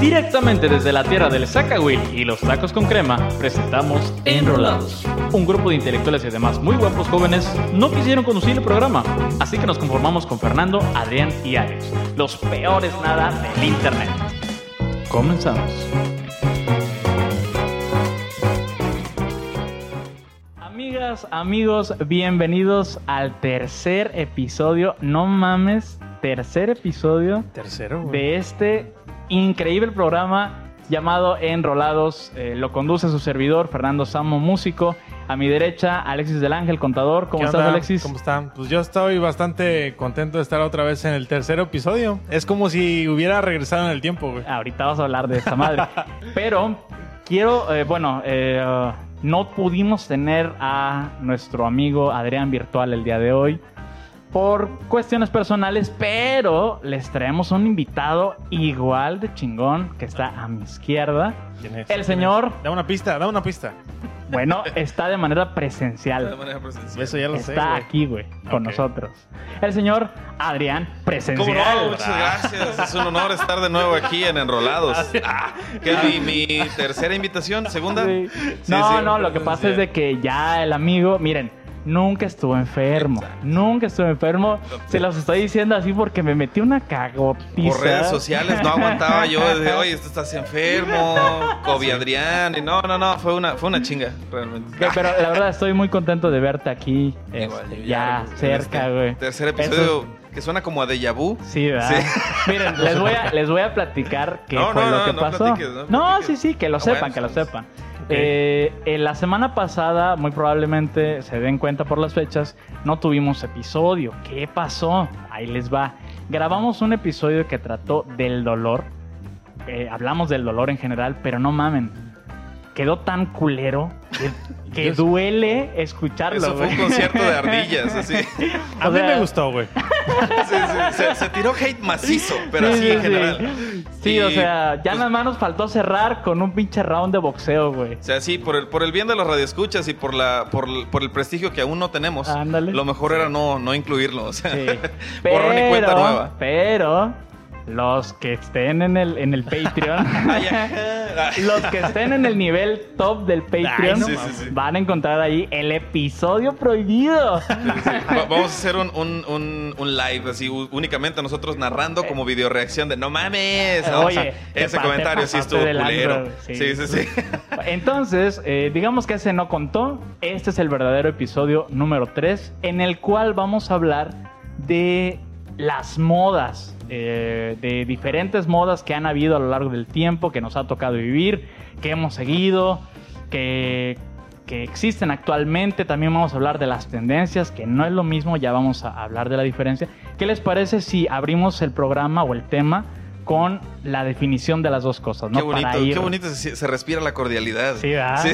Directamente desde la tierra del Zacahuil y los tacos con crema, presentamos Enrolados. Un grupo de intelectuales y además muy guapos jóvenes no quisieron conducir el programa, así que nos conformamos con Fernando, Adrián y Alex, los peores nada del internet. Comenzamos. Amigas, amigos, bienvenidos al tercer episodio. No mames, tercer episodio Tercero, güey. de este increíble programa llamado Enrolados. Eh, lo conduce su servidor, Fernando Samo, músico. A mi derecha, Alexis del Ángel, contador. ¿Cómo ¿Qué estás, onda? Alexis? ¿Cómo están? Pues yo estoy bastante contento de estar otra vez en el tercer episodio. Es como si hubiera regresado en el tiempo, güey. Ahorita vamos a hablar de esta madre. Pero quiero, eh, bueno, eh, uh, no pudimos tener a nuestro amigo Adrián Virtual el día de hoy por cuestiones personales, pero les traemos un invitado igual de chingón que está a mi izquierda. ¿Quién es? El ¿Quién señor, es? Da una pista, da una pista. bueno, está de manera de presencial. manera presencial. Eso ya lo sé. Está aquí, güey, con nosotros. El señor Adrián ¿Cómo presencial. no? Muchas gracias. Es un honor estar de nuevo aquí en Enrolados. Ah, que es mi, mi tercera invitación, segunda. Sí. Sí, No, sí, no, lo que pasa es de que ya el amigo, miren, nunca estuvo enfermo. Exacto. Nunca estuvo enfermo. Se los estoy diciendo así porque me metí una cagotiza. Por redes sociales no aguantaba yo desde oye, esto estás enfermo, Kobe Adrián. Y no, no, no, fue una, fue una chinga, realmente. Pero la verdad estoy muy contento de verte aquí. Igual, este, ya en cerca, este güey. Tercer Eso- episodio que suena como a déjà vu. Sí, ¿verdad? Sí. Miren, les voy a, les voy a platicar qué No, fue no, lo no, que no pasó. platiques, no no, platiques. sí, sí, que lo Ah, sepan, bueno, que lo entonces. Sepan. Eh, la semana pasada, muy probablemente se den cuenta por las fechas, no tuvimos episodio. ¿Qué pasó? Ahí les va. Grabamos un episodio que trató del dolor. Eh, hablamos del dolor en general, pero no mamen. Quedó tan culero que, duele escucharlo. Eso fue un concierto de ardillas, así. Sí, A O mí sea- me gustó, güey. sí, Se, se tiró hate macizo, pero Sí, así sí, en general. Sí, Y, o sea, ya pues, nada más nos faltó cerrar con un pinche round de boxeo, güey. O sea, sí, por el, por el bien de los radioescuchas y por la por, el- por el prestigio que aún no tenemos, Ándale. lo mejor era no, no incluirlo. O sea, Sí. borrón y cuenta Pero, nueva. pero los que estén en el, en el Patreon, los que estén en el nivel top del Patreon, no Sí, sí, sí. van a encontrar ahí el episodio prohibido. Va- Vamos a hacer un, un, un, un live así, únicamente nosotros narrando como video reacción de no mames. ¿no? Oye, O sea, ese comentario sí estuvo culero. Sí, sí, sí. Entonces, eh, digamos que ese no contó. Este es el verdadero episodio número 3, en el cual vamos a hablar de las modas, eh, de diferentes modas que han habido a lo largo del tiempo, que nos ha tocado vivir, que hemos seguido, que, que existen actualmente. También vamos a hablar de las tendencias, que no es lo mismo, ya vamos a hablar de la diferencia. ¿Qué les parece si abrimos el programa o el tema con la definición de las dos cosas? ¿no? Qué bonito, ir- qué bonito se, se respira la cordialidad. Sí, ¿verdad? Sí.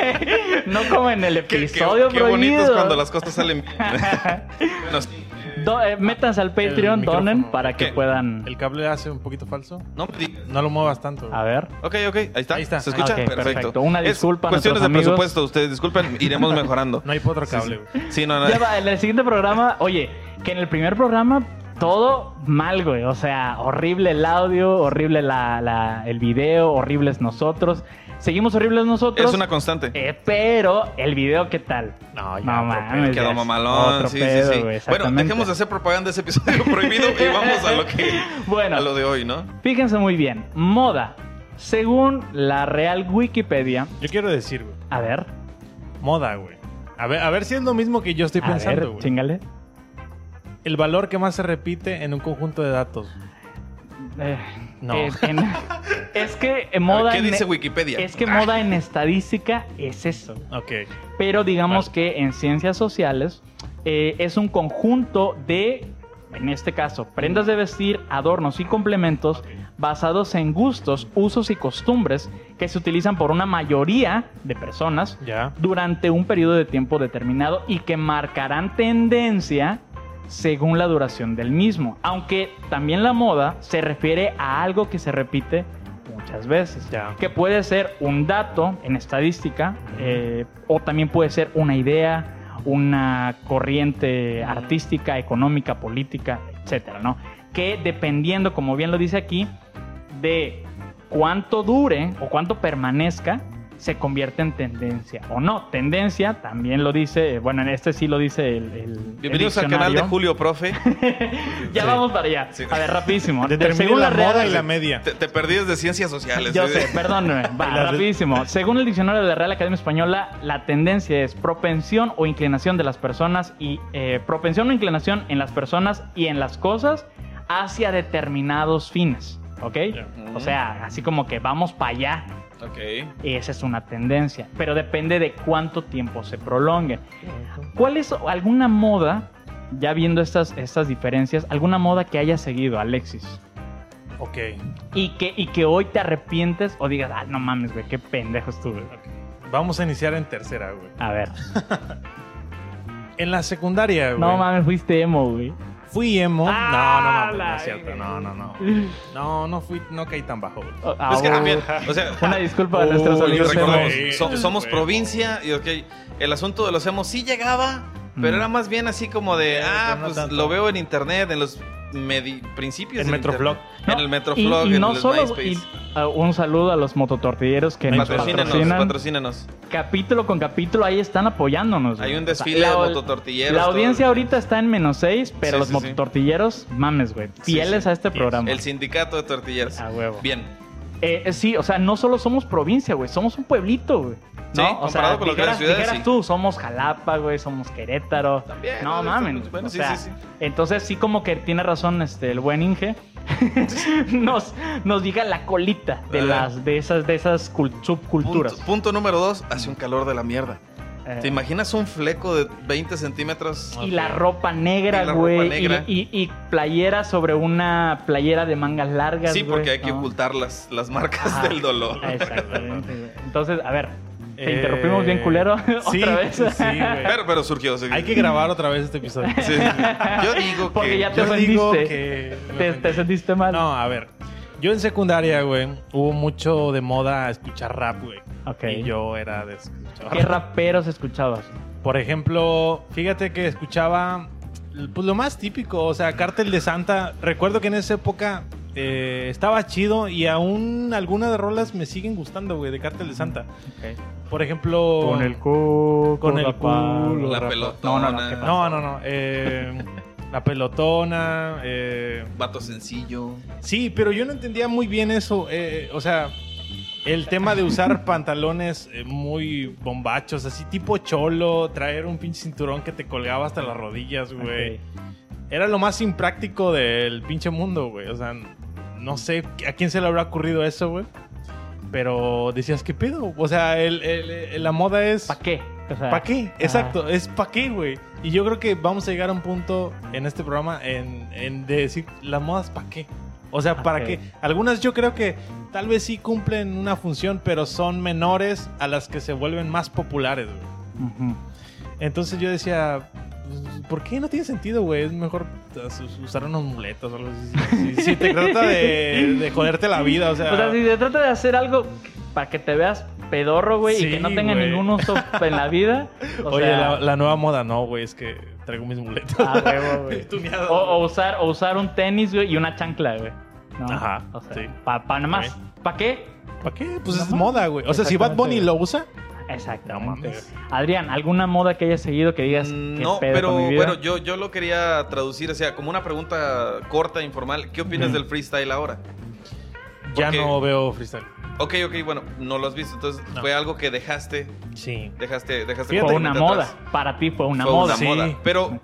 no como en el Qué, qué- episodio qué bonito es prohibido. cuando las cosas salen bien. Bueno, sí. Do- eh, métanse al Patreon, donen para que ¿Qué? puedan... El cable hace un poquito falso. no. No lo muevas tanto. güey. A ver. Ok, ok, ahí está. Ahí está. ¿Se escucha? Ok, perfecto. perfecto. Una Es disculpa a Cuestiones de amigos. presupuesto, ustedes disculpen, iremos mejorando. No hay otro cable, Sí, güey. sí. Sí, no, no. Ya va, en el siguiente programa, oye, que en el primer programa todo mal, güey. O sea, horrible el audio, horrible la, la- el video, horribles nosotros. Seguimos horribles nosotros. Es una constante. eh, pero el video, ¿qué tal? No, ya. No mames. Quedó mamalón, otro sí, pedo, sí, sí. bueno, dejemos de hacer propaganda de ese episodio prohibido y vamos a lo que Bueno. a lo de hoy, ¿no? Fíjense muy bien. Moda. Según la Real Wikipedia, Yo quiero decir, güey. a ver, Moda, güey. A ver, a ver si es lo mismo que yo estoy a ver, pensando, güey. chingale. El valor que más se repite en un conjunto de datos. Eh, No. eh, en- es que moda ver, ¿Qué en- dice Wikipedia? es que moda en estadística es eso. Ok. Pero digamos Vale. que en ciencias sociales eh, es un conjunto de, en este caso, prendas de vestir, adornos y complementos basados en gustos, usos y costumbres que se utilizan por una mayoría de personas durante un periodo de tiempo determinado y que marcarán tendencia según la duración del mismo. Aunque también la moda se refiere a algo que se repite muchas veces. Que puede ser un dato en estadística eh, o también puede ser una idea, una corriente artística, económica, política, etcétera, ¿no? Que dependiendo, como bien lo dice aquí, de cuánto dure o cuánto permanezca se convierte en tendencia o no. Tendencia también lo dice, bueno, en este sí lo dice el, el- el Bienvenidos al canal de. Julio Profe. Ya Sí. vamos para allá. Sí. A ver, rapidísimo. Según la la Real- moda y la media. Te, te perdí desde ciencias sociales. Yo ¿eh? sé, perdóneme. Va, de- rapidísimo. Según el diccionario de la Real Academia Española, la tendencia es propensión o inclinación de las personas y eh, propensión o inclinación en las personas y en las cosas hacia determinados fines. ¿Ok? O sea, así como que vamos para allá. Ok. Esa es una tendencia, pero depende de cuánto tiempo se prolongue. ¿Cuál es alguna moda, ya viendo estas, estas diferencias, alguna moda que haya seguido, Alexis? Ok. Y que, y que hoy te arrepientes o digas, ah, no mames, güey, qué pendejo estuve. Vamos a iniciar en tercera, güey. A ver. En la secundaria, güey. No mames, fuiste emo, güey. Fui emo. Ah, no, no, no, no, es cierto. No, no, no. No, no fui, no caí tan bajo. Oh, ah, Es que oh, también, o sea, Una disculpa a nuestros amigos emos. so- somos provincia y ok, el asunto de los emos sí llegaba, pero Mm. era más bien así como de, Sí, ah, no pues tanto. lo veo en internet, en los principios En del Metroflog. No, en el Metroflog, y no el solo, MySpace. y, ah, un saludo a los mototortilleros que nos Patrocínenos, patrocinan. patrocínenos. Capítulo con capítulo, ahí están apoyándonos. Hay güey. un O sea, desfile la- de mototortilleros. La audiencia ahorita está en menos 6, pero Sí, los sí, sí. mototortilleros, mames, güey. Fieles sí. a este programa. El sindicato de tortilleros. A huevo. Bien. Eh, eh, sí, o sea, no solo somos provincia, güey, somos un pueblito, güey. Sí, ¿no? o sea, con dijeras, dijeras sí. tú, somos Jalapa, güey, somos Querétaro. También, No ¿no? mames. Bueno, o sí, sea, sí, sí. Entonces sí como que tiene razón este el buen Inge. nos, nos diga la colita de las de esas de esas cul- subculturas. Punto, punto número dos, hace un calor de la mierda. Eh, ¿Te imaginas un fleco de 20 centímetros? y la ropa negra, güey. Y, y- y playera sobre una playera de mangas largas. Sí, porque hay que ocultar las, las marcas Ajá. del dolor. Exactamente. Entonces, a ver, te Eh, interrumpimos bien culero sí, otra vez. sí, güey. Pero, pero surgió. sí. Hay que grabar otra vez este episodio. Sí. Yo digo Porque que... ya te que... me te, sentiste mal. No, a ver. Yo en secundaria, güey, hubo mucho de moda escuchar rap, güey. Ok. Y yo era de escuchar ¿Qué raperos escuchabas? Por ejemplo, fíjate que escuchaba pues lo más típico, o sea, Cártel de Santa. Recuerdo que en esa época eh, estaba chido y aún algunas de rolas me siguen gustando, güey, de Cártel de Santa. Por ejemplo, Con el culo. Con el culo. La pelotona. No, no, no. No, no, no. eh, la pelotona. eh, Vato sencillo. Sí, pero yo no entendía muy bien eso. eh, o sea, el tema de usar pantalones eh, muy bombachos, así tipo cholo, traer un pinche cinturón que te colgaba hasta las rodillas, güey. Era lo más impráctico del pinche mundo, güey. O sea, no sé a quién se le habrá ocurrido eso, güey. Pero decías, ¿qué pedo? O sea, el- la moda es... ¿Para qué? O sea, ¿Para qué? Exacto, es ¿para qué, güey? Y yo creo que vamos a llegar a un punto en este programa en, en de decir, las modas ¿para qué? O sea, ¿para qué? Algunas yo creo que tal vez sí cumplen una función, pero son menores a las que se vuelven más populares, güey. Entonces yo decía, ¿por qué no tiene sentido, güey? Es mejor usar unos muletos o algo así. Si, te trata de, de joderte la vida, o sea... O sea, si se trata de hacer algo para que te veas pedorro, güey, y que no tenga güey. ningún uso en la vida. O Oye, sea, la, la nueva moda, no, güey, es que traigo mis muletos. Ah, huevo, güey. Tuneados, O, o güey. usar, o usar un tenis, güey, y una chancla, güey. ¿no? Ajá, O sea, sí. para nada más. ¿Para qué? ¿Para qué? Pues es más. moda, güey. O sea, si Bad Bunny lo usa, Exactamente. No. Adrián, ¿alguna moda que hayas seguido que digas Mm, qué No, pedo pero con mi vida? bueno, yo, yo lo quería traducir, o sea, como una pregunta corta, informal. ¿Qué opinas Ujú. del freestyle ahora? ya Porque- no veo freestyle. Ok, ok, bueno, no lo has visto, entonces No. fue algo que dejaste, Sí. dejaste, dejaste fue una moda. atrás. Para ti fue una Fue moda. una Sí. moda. Pero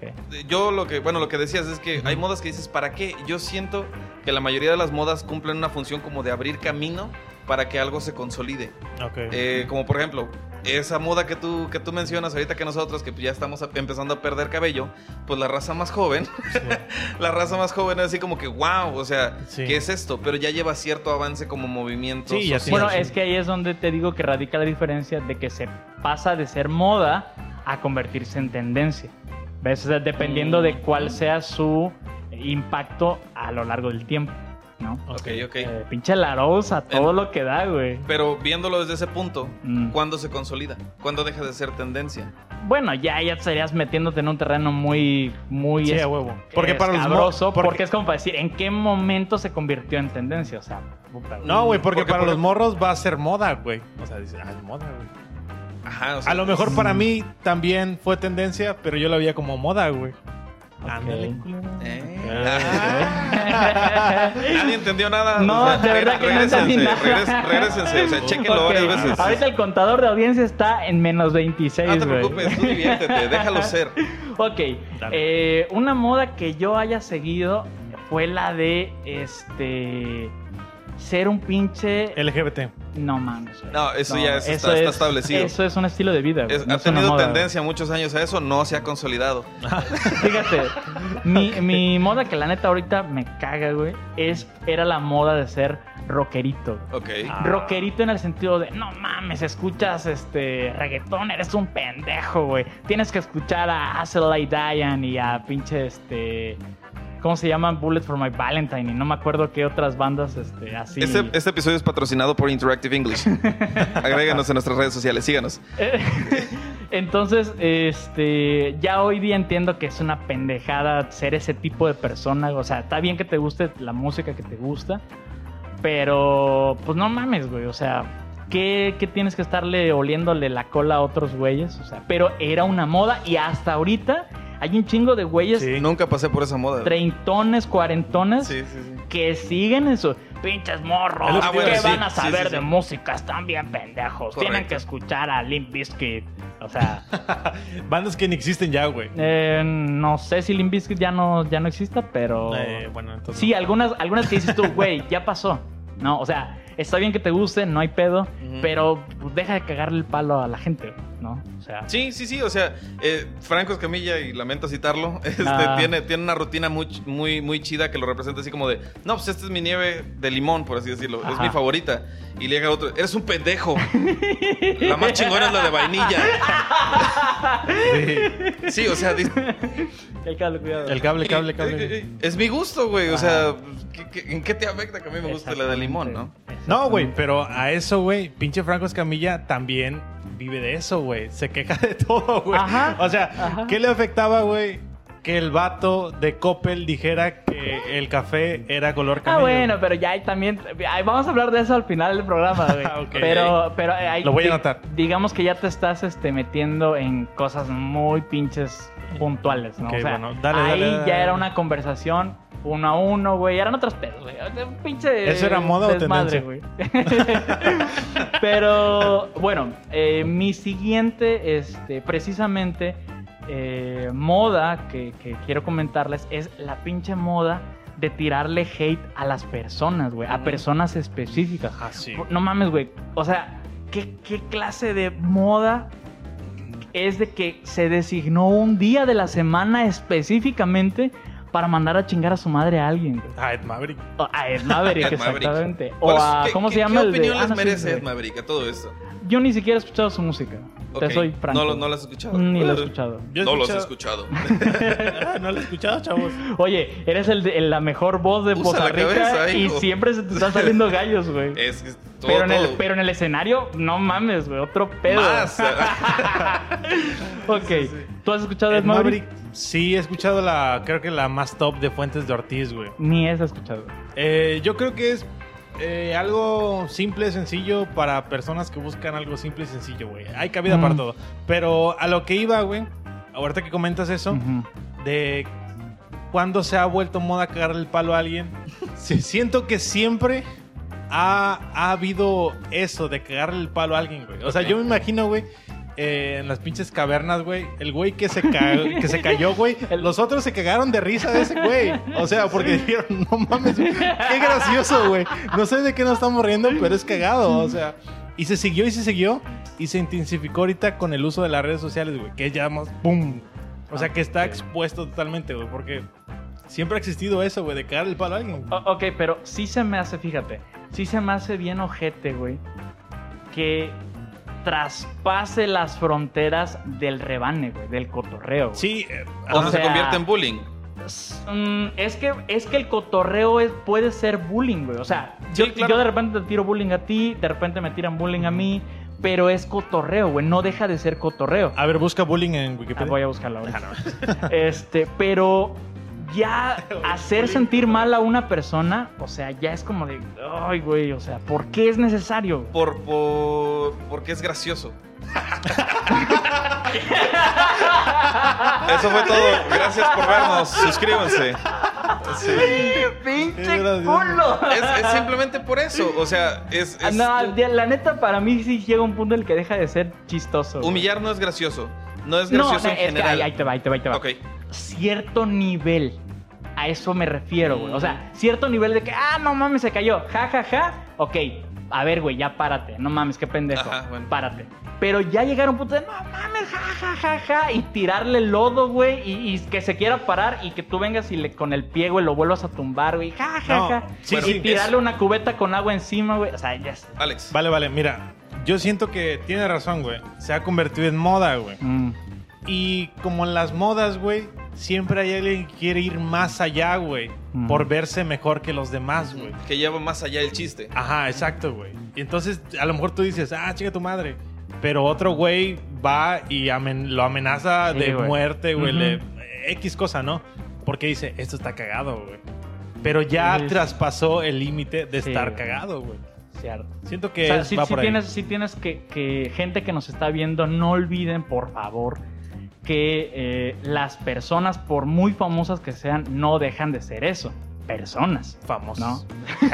yo lo que, bueno, lo que decías es que hay modas que dices, ¿para qué? Yo siento que la mayoría de las modas cumplen una función como de abrir camino para que algo se consolide. Ok. Eh, como por ejemplo, esa moda que tú, que tú mencionas ahorita que nosotros, que ya estamos empezando a perder cabello, pues la raza más joven, Sí. la raza más joven es así como que, wow, o sea, Sí. ¿qué es esto? Pero ya lleva cierto avance como movimiento. Sí, social. Bueno, es que ahí es donde te digo que radica la diferencia de que se pasa de ser moda a convertirse en tendencia. ¿Ves? O sea, dependiendo Mm. de cuál sea su impacto a lo largo del tiempo. ¿No? Ok, ok. Eh, pinche todo En- lo que da, güey. Pero viéndolo desde ese punto, Mm. ¿cuándo se consolida? ¿Cuándo deja de ser tendencia? Bueno, ya, ya estarías metiéndote en un terreno muy, muy Sí, es- a huevo. Porque para los porque- porque... es como para decir en qué momento se convirtió en tendencia, o sea, puta, No, güey, porque, Porque para por- los morros va a ser moda, güey. O sea, dice, ah, es moda, güey. Ajá, o sea, A lo mejor para mí también fue tendencia, pero yo lo veía como moda, güey. Ándale, culero. ¿Eh? Ah. Nadie entendió nada. No, O sea, de verdad que no regrésense, entendí nada. regres- regrésense, o sea, chequenlo varias veces. Ahorita el contador de audiencia está en menos 26, No te preocupes, tú diviértete, déjalo ser. Ok, eh, una moda que yo haya seguido fue la de este ser un pinche LGBT. No mames. güey. No, eso ya es- está- está establecido. Eso es un estilo de vida. güey, Es- no ha tenido moda, tendencia muchos años a eso, no se ha consolidado. Fíjate, mi, mi moda que la neta ahorita me caga, güey, es era la moda de ser rockerito. Ok. Ah. Rockerito en el sentido de, no mames, escuchas este reggaetón, eres un pendejo, güey. Tienes que escuchar a Hazel Diane y a pinche este. ¿Cómo se llaman? Bullet for My Valentine. Y no me acuerdo qué otras bandas este, así. Este, este episodio es patrocinado por Interactive English. Agréganos en nuestras redes sociales, síganos. Entonces, este, ya hoy día entiendo que es una pendejada ser ese tipo de persona. O sea, está bien que te guste la música que te gusta, pero pues no mames, güey. O sea, ¿qué, qué tienes que estarle oliéndole la cola a otros güeyes? O sea, pero era una moda y hasta ahorita hay un chingo de güeyes Sí. Nunca pasé por esa moda. treintones, cuarentones Sí, sí, sí. que siguen en su pinches morros. Que Ah, ¿Qué bueno, sí, van a saber de música? Están bien pendejos. Tienen que escuchar a Limp Bizkit. O sea, Bandas que ni existen ya, güey. eh, no sé si Limp Bizkit ya no, ya no exista, pero... Eh, bueno, entonces. Sí, algunas, algunas que dices tú, güey, ya pasó. No, o sea, está bien que te guste, no hay pedo, pero deja de cagarle el palo a la gente, ¿no? O sea, Sí, sí, sí, o sea, eh, Franco Escamilla, y lamento citarlo, este, Ah. tiene, tiene una rutina muy, muy, muy chida que lo representa así como de, no, pues esta es mi nieve de limón, por así decirlo, es mi favorita. Y le llega otro, eres un pendejo. la más chingona es la de vainilla. Sí. Sí, o sea, dice, el cable, cuidado. El cable, cable, cable. es mi gusto, güey, o sea, ¿qué- qué- ¿en qué te afecta que a mí me guste la de limón, no? No, güey, pero a eso, güey, pinche Franco Escamilla también vive de eso, güey. Se queja de todo, güey. O sea, ajá. ¿qué le afectaba, güey? Que el vato de Coppel dijera que el café era color Ah, camello. bueno, pero ya hay también. vamos a hablar de eso al final del programa, güey. Ok. Pero, pero eh, hay- Lo voy a anotar. Digamos que ya te estás este, metiendo en cosas muy pinches puntuales, ¿no? Ok, o sea, bueno, dale, ahí dale, dale. ya era una conversación uno a uno, güey. Eran otros pedos, güey. Pinche. ¿Eso era moda o desmadre, güey. Pero, bueno, eh, mi siguiente, este, precisamente, eh, moda que, que quiero comentarles es la pinche moda de tirarle hate a las personas, güey. A personas específicas. Ah, sí. No mames, güey. O sea, ¿qué, qué clase de moda es de que se designó un día de la semana específicamente para mandar a chingar a su madre a alguien, güey? Ah, Ed Maverick. O A Ed Maverick, exactamente. O ¿Cuál es- a, ¿cómo qué- se llama ¿Qué el de- opinión ah, les no, merece. Ed Maverick a todo esto? Yo ni siquiera he escuchado su música. Te Ok, soy franco. No, lo- no lo has escuchado. Ni lo he escuchado. Yo he no los he escuchado-. Ah, no lo he escuchado, chavos. Oye, eres el la mejor voz de Usa la Rica cabeza, y siempre se te están saliendo gallos, güey. Es que todo, Pero en, el, todo. pero en el escenario, no mames, güey, otro pedo. Más. ok, ¿tú has escuchado Ed Maverick? Maverick, sí he escuchado la, creo que la más top de Fuentes de Ortiz, güey. Ni has escuchado. Eh, yo creo que es eh, algo simple, sencillo para personas que buscan algo simple y sencillo, güey. Hay cabida Mm. para todo. Pero a lo que iba, güey, ahorita que comentas eso, de cuándo se ha vuelto moda cagarle el palo a alguien, sí, siento que siempre ha, ha habido eso de cagarle el palo a alguien, güey. O sea, yo me imagino, güey. Eh, en las pinches cavernas, güey. El güey que se, que se cayó, güey. Los otros se cagaron de risa de ese güey. O sea, porque dijeron, no mames, güey, qué gracioso, güey. No sé de qué nos estamos riendo, pero es cagado. O sea, y se siguió y se siguió. Y se intensificó ahorita con el uso de las redes sociales, güey. Que ya más, ¡pum! O sea, que está expuesto totalmente, güey. Porque siempre ha existido eso, güey, de cagarle el palo a alguien. O- ok, pero sí se me hace, fíjate, sí se me hace bien ojete, güey, que traspase las fronteras del rebane, güey, del cotorreo. güey. Sí, eh, O se convierte en bullying. Mm, es que es que el cotorreo es, puede ser bullying, güey. O sea, yo, Sí, claro. yo de repente te tiro bullying a ti, de repente me tiran bullying a mí, pero es cotorreo, güey. No deja de ser cotorreo. A ver, busca bullying en Ah, Wikipedia. voy a buscarlo ahorita. Este, pero ya hacer sentir mal a una persona, o sea, ya es como de, ay, güey, o sea, ¿por qué es necesario? Por, por, porque es gracioso. Eso fue todo. Gracias por vernos. Suscríbanse. Sí. ¡Pinche culo! Es, es simplemente por eso. O sea, es, es- No, la neta, para mí sí llega un punto en el que deja de ser chistoso. güey. humillar no es gracioso. No es gracioso no, en es que general. ahí, ahí te va, ahí te va, ahí te va. Ok. Cierto nivel. A eso me refiero, güey. O sea, cierto nivel de que, ah, no mames, se cayó. Ja, ja, ja. Ok, a ver, güey, ya párate. No mames, qué pendejo. Ajá, bueno. Párate. Pero ya llegar a un punto de, no mames, ja, ja, ja, ja. Y tirarle lodo, güey. Y, y que se quiera parar y que tú vengas y le, con el pie, güey, lo vuelvas a tumbar, güey. Ja, ja, No, ja. sí, y sí, tirarle una cubeta con agua encima, güey. O sea, ya es. Alex. Vale, vale, mira. Yo siento que tiene razón, güey. Se ha convertido en moda, güey. Mm. Y como en las modas, güey, siempre hay alguien que quiere ir más allá, güey. Mm. Por verse mejor que los demás, güey. Que lleva más allá el chiste. Ajá, exacto, güey. Y entonces a lo mejor tú dices, ah, chica tu madre. Pero otro güey va y amen- lo amenaza Sí, de güey. muerte, güey. Le- X cosa, ¿no? Porque dice, esto está cagado, güey. Pero ya Sí. traspasó el límite de Sí, estar güey. cagado, güey. Cierto. Siento que O sea, es- si, va si por ahí. tienes, si tienes que, que gente que nos está viendo, no olviden, por favor, que eh, las personas, por muy famosas que sean, no dejan de ser eso. Personas. Famosos. ¿No?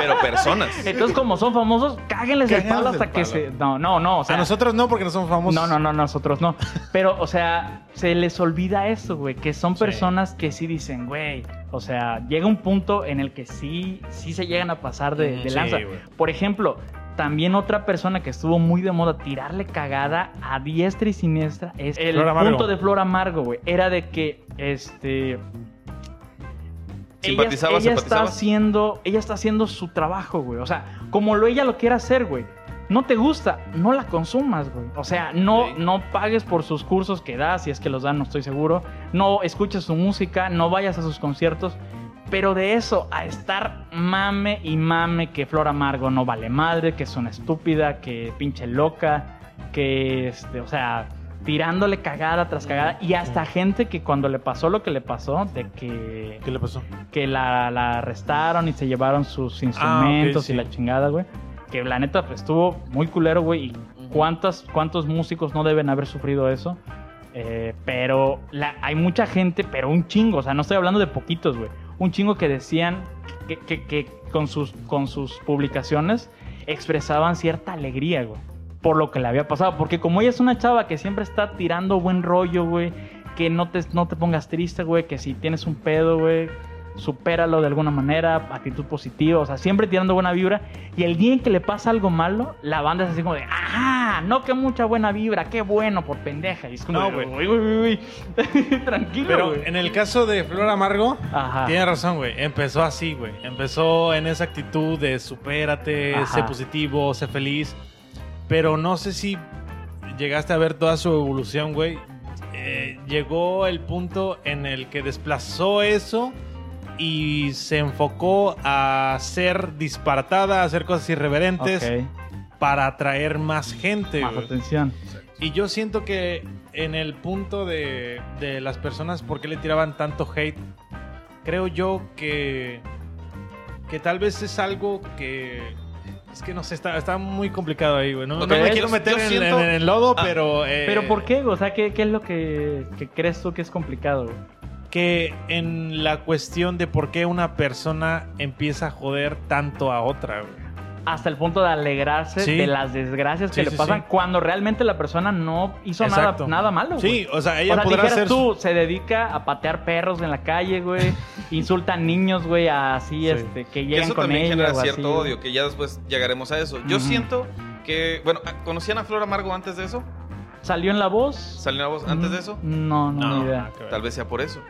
Pero personas. Entonces, como son famosos, cáguenles el palo el hasta que palo. se. No, no, no. O sea, a nosotros no, porque no somos famosos. No, no, no, nosotros no. Pero, o sea, se les olvida eso, güey, que son Sí. personas que sí dicen, güey, o sea, llega un punto en el que sí, sí se llegan a pasar de, de Sí, lanza. güey. Por ejemplo, también otra persona que estuvo muy de moda tirarle cagada a diestra y siniestra es el Flor punto de Flor Amargo, güey. Era de que, este... Ella, Simpatizaba, ella está simpatizaba. haciendo, ella está haciendo su trabajo, güey. O sea, como lo ella lo quiere hacer, güey. No te gusta, no la consumas, güey. O sea, no, no pagues por sus cursos que da, si es que los dan, no estoy seguro. No escuches su música, no vayas a sus conciertos. Pero de eso a estar mame y mame que Flor Amargo no vale madre, que es una estúpida, que pinche loca, que este, o sea, tirándole cagada tras cagada. Y hasta gente que cuando le pasó lo que le pasó, de que ¿Qué le pasó? que la, la arrestaron y se llevaron sus instrumentos sí. y la chingada, güey. Que la neta pues, estuvo muy culero, güey. Y cuántas, cuántos músicos no deben haber sufrido eso. Eh, pero la- hay mucha gente, pero un chingo. O sea, no estoy hablando de poquitos, güey. Un chingo que decían que, con, sus, con sus publicaciones expresaban cierta alegría, güey. Por lo que le había pasado. Porque como ella es una chava que siempre está tirando buen rollo, güey. Que no te, no te pongas triste, güey. Que si tienes un pedo, güey supéralo de alguna manera, actitud positiva, o sea, siempre tirando buena vibra. Y el día en que le pasa algo malo, la banda es así como de, ajá, no que mucha buena vibra, qué bueno por pendeja. Y es como, No, güey. uy, uy, uy, tranquilo, Pero güey. en el caso de Flor Amargo, Ajá. tiene razón, güey. Empezó así, güey. Empezó en esa actitud de supérate, Ajá. sé positivo, sé feliz. Pero no sé si llegaste a ver toda su evolución, güey. Eh, llegó el punto en el que desplazó eso y se enfocó a ser disparatada, a hacer cosas irreverentes para atraer más gente, más atención. Y yo siento que en el punto de, de las personas, ¿por qué le tiraban tanto hate? Creo yo que, que tal vez es algo que... Es que no sé, está, está muy complicado ahí, güey. No, me quiero meter yo en, siento- en el lodo, Ah, pero... eh, Pero ¿por qué? O sea, ¿qué, qué es lo que, que crees tú que es complicado? Que en la cuestión de por qué una persona empieza a joder tanto a otra, güey. Hasta el punto de alegrarse Sí. de las desgracias que Sí, le sí, pasan sí. cuando realmente la persona no hizo nada, Exacto. nada malo. güey. Sí, o sea, ella o sea, podrá dijeras ser... tú, se dedica a patear perros en la calle, güey. insulta a niños, güey, así, Sí. este, que llegan eso con también ella. genera cierto así, odio, que ya después llegaremos a eso. Yo siento que, bueno, ¿conocían a Flor Amargo antes de eso? ¿Salió en la voz? ¿Salió la voz antes de eso? No, no, No, idea. ver. Tal vez sea por eso.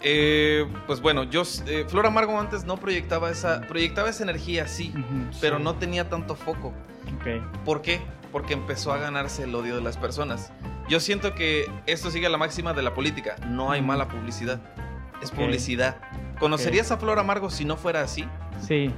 Eh, pues bueno, yo, eh, Flor Amargo antes no proyectaba esa, proyectaba esa energía, sí, pero sí. no tenía tanto foco. ¿Por qué? Porque empezó a ganarse el odio de las personas. Yo siento que esto sigue la máxima de la política. No hay mala publicidad. Es publicidad. ¿Conocerías a Flor Amargo si no fuera así? Sí.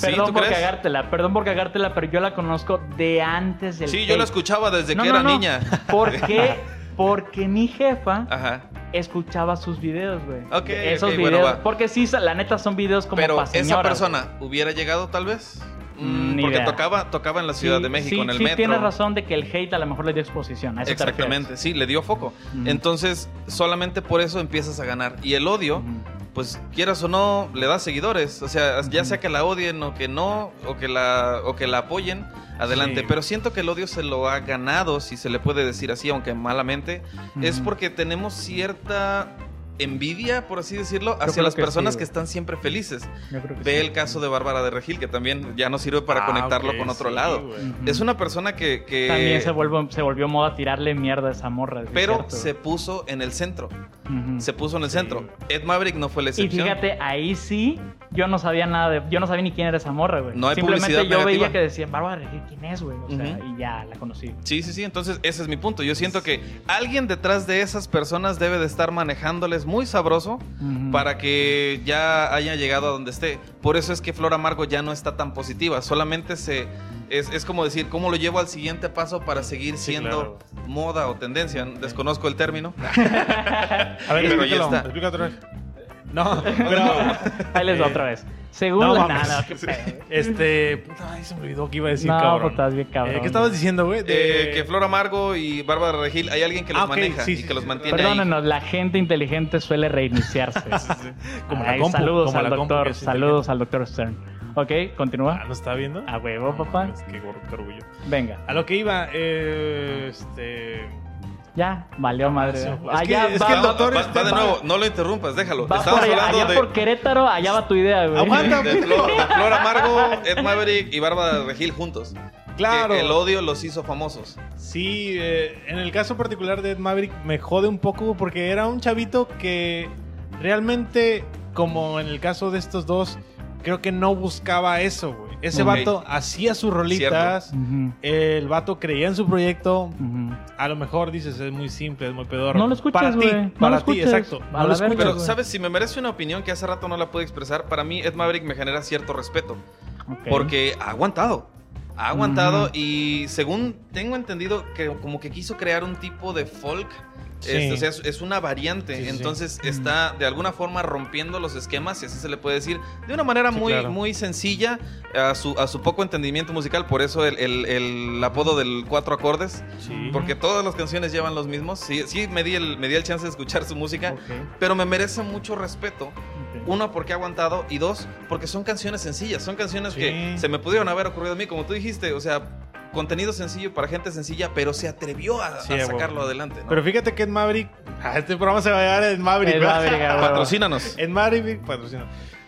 Perdón ¿Tú por crees? cagártela, perdón por cagártela, pero yo la conozco de antes del Sí, yo la escuchaba desde No, que no, era no. niña. ¿Por qué? Porque mi jefa Ajá. escuchaba sus videos, güey. Ok, Esos ok, videos. bueno, porque sí, la neta son videos como Pero esa persona hubiera llegado tal vez. Mm, Ni porque idea. tocaba, tocaba en la Ciudad Sí, de México, sí, en el sí, metro. tienes razón de que el hate a lo mejor le dio exposición. A eso te Exactamente, sí, le dio foco. Entonces, solamente por eso empiezas a ganar. Y el odio. Pues quieras o no, le da seguidores. O sea, ya sea que la odien o que no, o que la, o que la apoyen, adelante. Sí. Pero siento que el odio se lo ha ganado, si se le puede decir así, aunque malamente, es porque tenemos cierta envidia, por así decirlo, hacia las que personas sí, que están siempre felices. Yo creo que Ve sí. el caso de Bárbara de Regil, que también ya nos sirve para Ah, conectarlo con otro sí, lado. Es una persona que... que- También se, volvió, se volvió moda tirarle mierda a esa morra. pero cierto, se puso en el centro. Se puso en el Sí. centro. Ed Maverick no fue la Y excepción. fíjate, ahí sí, yo no sabía nada de. Yo no sabía ni quién era esa morra, güey. No hay Simplemente publicidad yo negativa. veía que decían, Bárbara Regil, ¿quién es, güey? O sea, y ya la conocí. Sí, sí, sí. Entonces, ese es mi punto. Yo siento que alguien detrás de esas personas debe de estar manejándoles muy sabroso para que ya haya llegado a donde esté. Por eso es que Flor Amargo ya no está tan positiva. Solamente se. Es, es como decir, ¿cómo lo llevo al siguiente paso para seguir Sí, siendo moda o tendencia? Desconozco el término. A ver, Pero ya está. No, pero... Ahí les va eh, otra vez. Según no la. mames. Nada, qué pedo, güey. Este... Puta, ay, se me olvidó que iba a decir, No, cabrón. pues estás bien cabrón. Eh, ¿Qué estabas diciendo, güey? De- Eh, que Flor Amargo y Bárbara Regil, hay alguien que los Ah, ok, maneja sí, y sí, que sí, los mantiene ahí. Perdónenos, la gente inteligente suele reiniciarse. Como la Ay, compu, saludos como al la compu doctor, que es saludos al doctor Stern. Ok, Ah, continúa. ¿lo está viendo? A huevo, papá. Es que qué orgullo. Venga, A lo que iba, eh, este... ya, valió madre. sí, es Ah, que- ya es va, que el Va- doctor va, está va de nuevo, no lo interrumpas, déjalo. va Estamos por allá, hablando allá de, por Querétaro, allá va tu idea, güey. Aguanta. de Flor, de Flor Amargo, Ed Maverick y Bárbara Regil juntos. Claro. Que el odio los hizo famosos. Sí, eh, en el caso particular de Ed Maverick me jode un poco porque era un chavito que realmente, como en el caso de estos dos, creo que no buscaba eso, güey. Ese Ok. vato hacía sus rolitas, el vato creía en su proyecto. A lo mejor dices, es muy simple, es muy pedorro. No lo escuches, Para ti. No para ti, exacto. No lo verga, escuches. Pero. ¿sabes? Si me merece una opinión que hace rato no la pude expresar, para mí Ed Maverick me genera cierto respeto. Porque ha aguantado. Ha aguantado y según tengo entendido que como que quiso crear un tipo de folk. Sí. Este, o sea, es, es una variante. Sí, sí, sí. Entonces está de alguna forma rompiendo los esquemas, si así se le puede decir, de una manera Sí, muy, claro. muy sencilla a su, a su poco entendimiento musical. Por eso el, el- el apodo del cuatro acordes. Sí. Porque todas las canciones llevan los mismos. Sí, sí me, di el, me di el chance de escuchar su música. Pero me merece mucho respeto. ok. Uno, porque ha aguantado. Y dos, porque son canciones sencillas. Son canciones Sí. que se me pudieron haber ocurrido a mí, como tú dijiste. O sea, contenido sencillo para gente sencilla, pero se atrevió a, Sí, a a sacarlo adelante. ¿no? Pero fíjate que Ed Maverick. Este programa se va a llamar Ed Maverick. Maverick. Patrocínanos. Ed Maverick patrocina.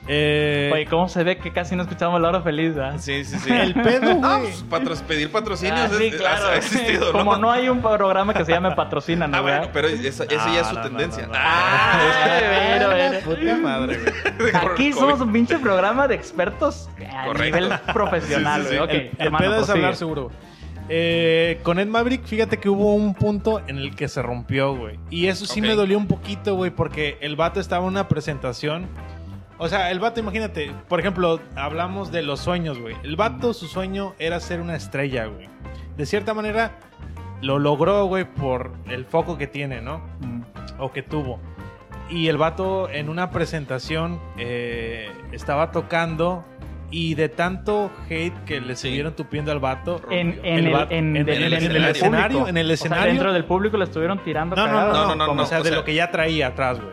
Eh, Oye, ¿cómo se ve que casi no escuchamos la hora feliz, ¿verdad? Sí, sí, sí. El pedo, Ah, güey. pues, patro- pedir patrocinios Ah, sí, es- claro. ha existido, ¿no? Como no hay un programa que se llame Patrocina, ¿no? Ah, bueno, pero esa, esa ya es su No, no, tendencia. no, no, no. Ah, Ah, bueno, bueno. Puta madre, güey. Aquí somos un pinche programa de expertos a Correcto. nivel profesional, Sí, sí, sí. güey. Ok, el, pedo es hablar seguro. Eh, con Ed Maverick, fíjate que hubo un punto en el que se rompió, güey. Y eso sí me dolió un poquito, güey, porque el vato estaba en una presentación. O sea, el vato, imagínate, por ejemplo, hablamos de los sueños, güey. El vato, su sueño era ser una estrella, güey. De cierta manera, lo logró, güey, por el foco que tiene, ¿no? Mm. o que tuvo. Y el vato en una presentación eh, estaba tocando y de tanto hate que le Sí. siguieron tupiendo al vato. En, en el el, vato- en, en- el en escenario. en el O sea, escenario. dentro del público le estuvieron tirando no, no, no, no, No, no, no, o no, sea, o de sea- lo que ya traía atrás, güey.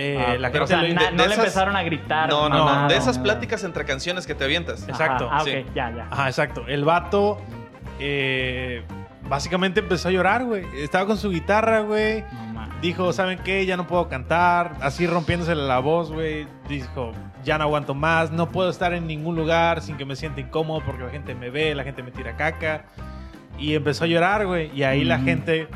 Eh, Ah, la pero, gente o sea, na- no de le empezaron a gritar. No, no, no. De esas pláticas entre canciones que te avientas. Ajá, Exacto, Ah, sí. ok, ya, ya. Ajá, exacto. El vato eh, básicamente empezó a llorar, güey. Estaba con su guitarra, güey. No. Dijo, ¿saben qué? Ya no puedo cantar. Así rompiéndose la voz, güey. Dijo, ya no aguanto más. No puedo estar en ningún lugar sin que me sienta incómodo porque la gente me ve, la gente me tira caca. Y empezó a llorar, güey. Y ahí la Ujú. gente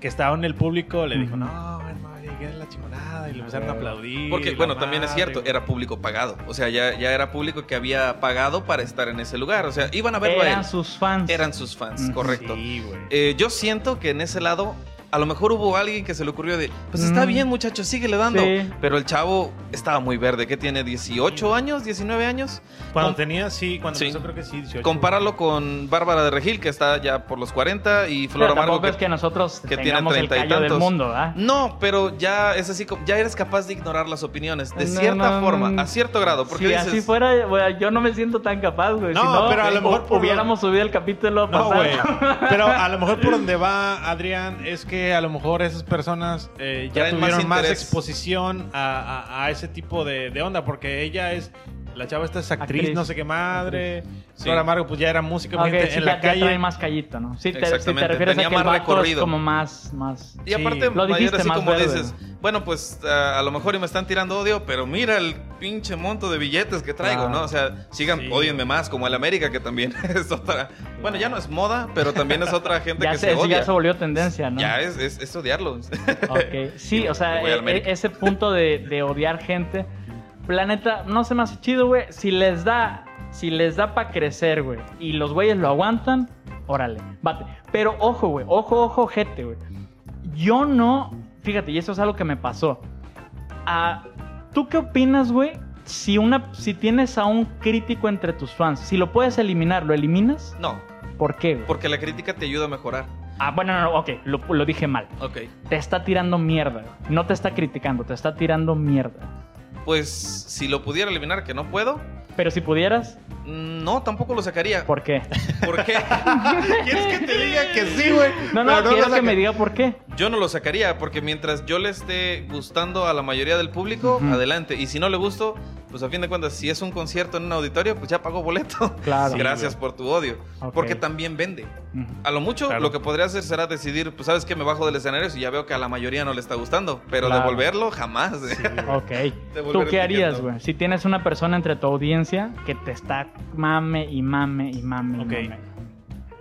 que estaba en el público le dijo, Ujú. no, hermano, llegué a la chimonada. Y le empezaron a aplaudir. Porque, bueno, también es cierto, era público pagado. O sea, ya, ya era público que había pagado para estar en ese lugar. O sea, iban a verlo a Eran él. sus fans. Eran sus fans, correcto. Sí, güey. Eh, yo siento que en ese lado a lo mejor hubo alguien que se le ocurrió de, pues está Mm. bien, muchachos, síguele dando. Sí. Pero el chavo estaba muy verde. ¿Qué tiene? ¿18 años? ¿19 años? Cuando Com- tenía, sí, cuando Sí. empezó creo que sí, 18. Compáralo con Bárbara de Regil, que está ya por los 40, y Flor Amargo, tampoco es que nosotros que tiene tengamos el 30 y callo del tantos. mundo, ¿ah? No, pero ya es así como, ya eres capaz de ignorar las opiniones, de No, cierta no, forma, no. a cierto grado, porque si dices, así fuera, güey, yo no me siento tan capaz, güey. No, si no, pero a lo eh, mejor hu- por- hubiéramos subido el capítulo No, pasado. güey. Pero a lo mejor por donde va Adrián es que a lo mejor esas personas eh, ya Traen tuvieron más, exposición a, a- a ese tipo de, de onda, porque ella es, la chava esta es actriz, Actriz. no sé qué madre. Sí. Flor Amargo pues ya era música Ok, imagínate, sí, en ya, la ya calle. trae más callito, ¿no? Sí, te, si te refieres tenía a que el más es recorrido. como más, más... Y aparte, Sí. Lo dijiste así más como verde, dices, bueno, pues a, a lo mejor y me están tirando odio, pero mira el pinche monto de billetes que traigo, Claro. ¿no? O sea, sigan, Sí. odienme más, como el América, que también es otra. Bueno, ya no es moda, pero también es otra gente Ya que se, se odia. ya se volvió tendencia, ¿no? Ya es, es, es odiarlo. Ok, Sí, o sea, e- e- ese punto de, de odiar gente, planeta, no se me hace chido, güey. Si les da, si les da para crecer, güey, y los güeyes lo aguantan, órale, bate. Pero ojo, güey, ojo, ojo, gente, güey. Yo no, fíjate, y eso es algo que me pasó. Ah, ¿Tú qué opinas, güey? Si, una, si tienes a un crítico entre tus fans, si lo puedes eliminar, ¿lo eliminas? No, ¿Por qué, güey? porque la crítica te ayuda a mejorar. Ah, bueno, no, no, ok, lo, lo dije mal. Ok. Te está tirando mierda. No te está criticando, te está tirando mierda. Pues si lo pudiera eliminar, que no puedo, Pero si pudieras, no, tampoco lo sacaría. ¿por qué? ¿Por qué? ¿Quieres que te diga que sí, güey? No, no, lo quiero que me diga por qué. Yo no lo sacaría porque mientras yo le esté gustando a la mayoría del público, adelante. Y si no le gusto, pues a fin de cuentas, si es un concierto en un auditorio, pues ya pagó boleto. Claro. Gracias por tu odio. Ok. Porque también vende. A lo mucho, Claro. lo que podría hacer será decidir, pues sabes que me bajo del escenario si ya veo que a la mayoría no le está gustando. Pero Claro. devolverlo, jamás. Ok. Devolver ¿Tú qué harías, güey? Si tienes una persona entre tu audiencia que te está mame y mame y mame y Ok. mame.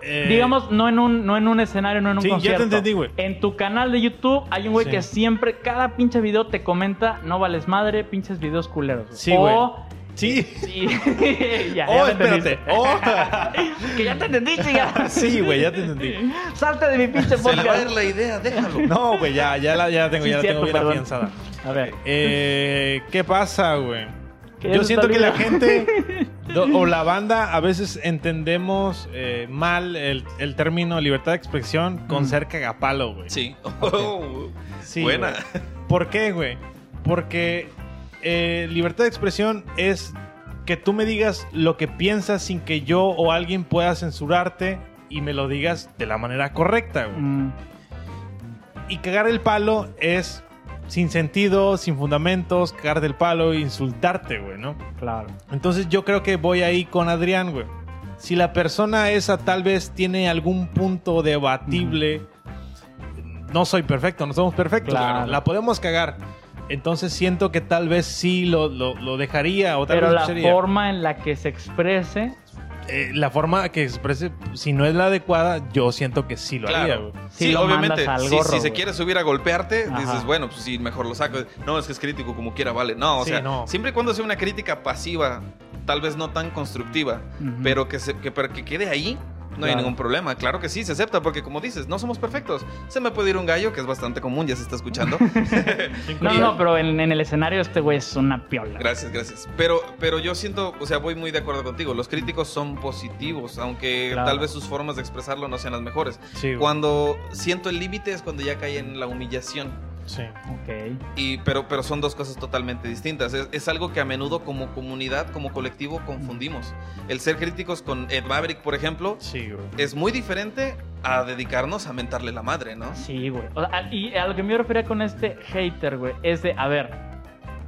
Eh, Digamos, no en un, no en un escenario, no en un Sí, ya te concierto. entendí, güey. En tu canal de YouTube hay un güey Sí. que siempre, cada pinche video te comenta, no vales madre, pinches videos culeros. güey". Sí, güey. O- Sí. Sí. ya, Oh, ya te entendiste. espérate. Oh. que ya te entendí, chica. Sí, güey, ya te entendí. Salte de mi pinche Se le va a ir podcast. la idea, déjalo. No, güey, ya, ya la, ya la tengo, Sí, ya la cierto, tengo bien perdón. afianzada. A ver. Eh, ¿Qué pasa, güey? ¿Qué Yo siento que la gente o la banda a veces entendemos eh, mal el, el término libertad de expresión con Mm. ser cagapalo, güey. Sí. Sí, Buena. güey. ¿Por qué, güey? Porque eh, libertad de expresión es que tú me digas lo que piensas sin que yo o alguien pueda censurarte y me lo digas de la manera correcta, güey. Mm, Y cagar el palo es sin sentido, sin fundamentos, cagar del palo insultarte, güey, ¿no? claro. Entonces yo creo que voy ahí con Adrián, güey. Si la persona esa tal vez tiene algún punto debatible, no soy perfecto, no somos perfectos, Claro. la podemos cagar. Entonces siento que tal vez sí lo, lo- lo dejaría o tal Pero vez la sería. forma en la que se exprese, Eh, la forma que exprese, si no es la adecuada, yo siento que sí lo haría, Claro. güey. Sí Sí, lo obviamente. mandas al si- gorro, si, se güey. quiere subir a golpearte, Ajá. dices, bueno, pues sí, mejor lo saco. No, es que es crítico, como quiera, vale. No, o Sí, sea, no. siempre y cuando sea una crítica pasiva, tal vez no tan constructiva, Ujú. pero que, se, que, pero que quede ahí, no hay ningún problema. Claro que sí, se acepta, porque como dices, no somos perfectos. Se me puede ir un gallo, que es bastante común, ya se está escuchando. No, no, pero en, en el escenario este güey es una piola. Gracias, gracias. Pero, pero yo siento, o sea, voy muy de acuerdo contigo. Los críticos son positivos, aunque Claro. tal vez sus formas de expresarlo no sean las mejores. Sí. Cuando siento el límite es cuando ya cae en la humillación. Sí. Ok. Y, pero, pero son dos cosas totalmente distintas. Es, es algo que a menudo como comunidad, como colectivo, confundimos. El ser críticos con Ed Maverick, por ejemplo, Sí, güey. es muy diferente a dedicarnos a mentarle la madre, ¿no? Sí, güey. O sea, y a lo que me refería con este hater, güey, es de, a ver,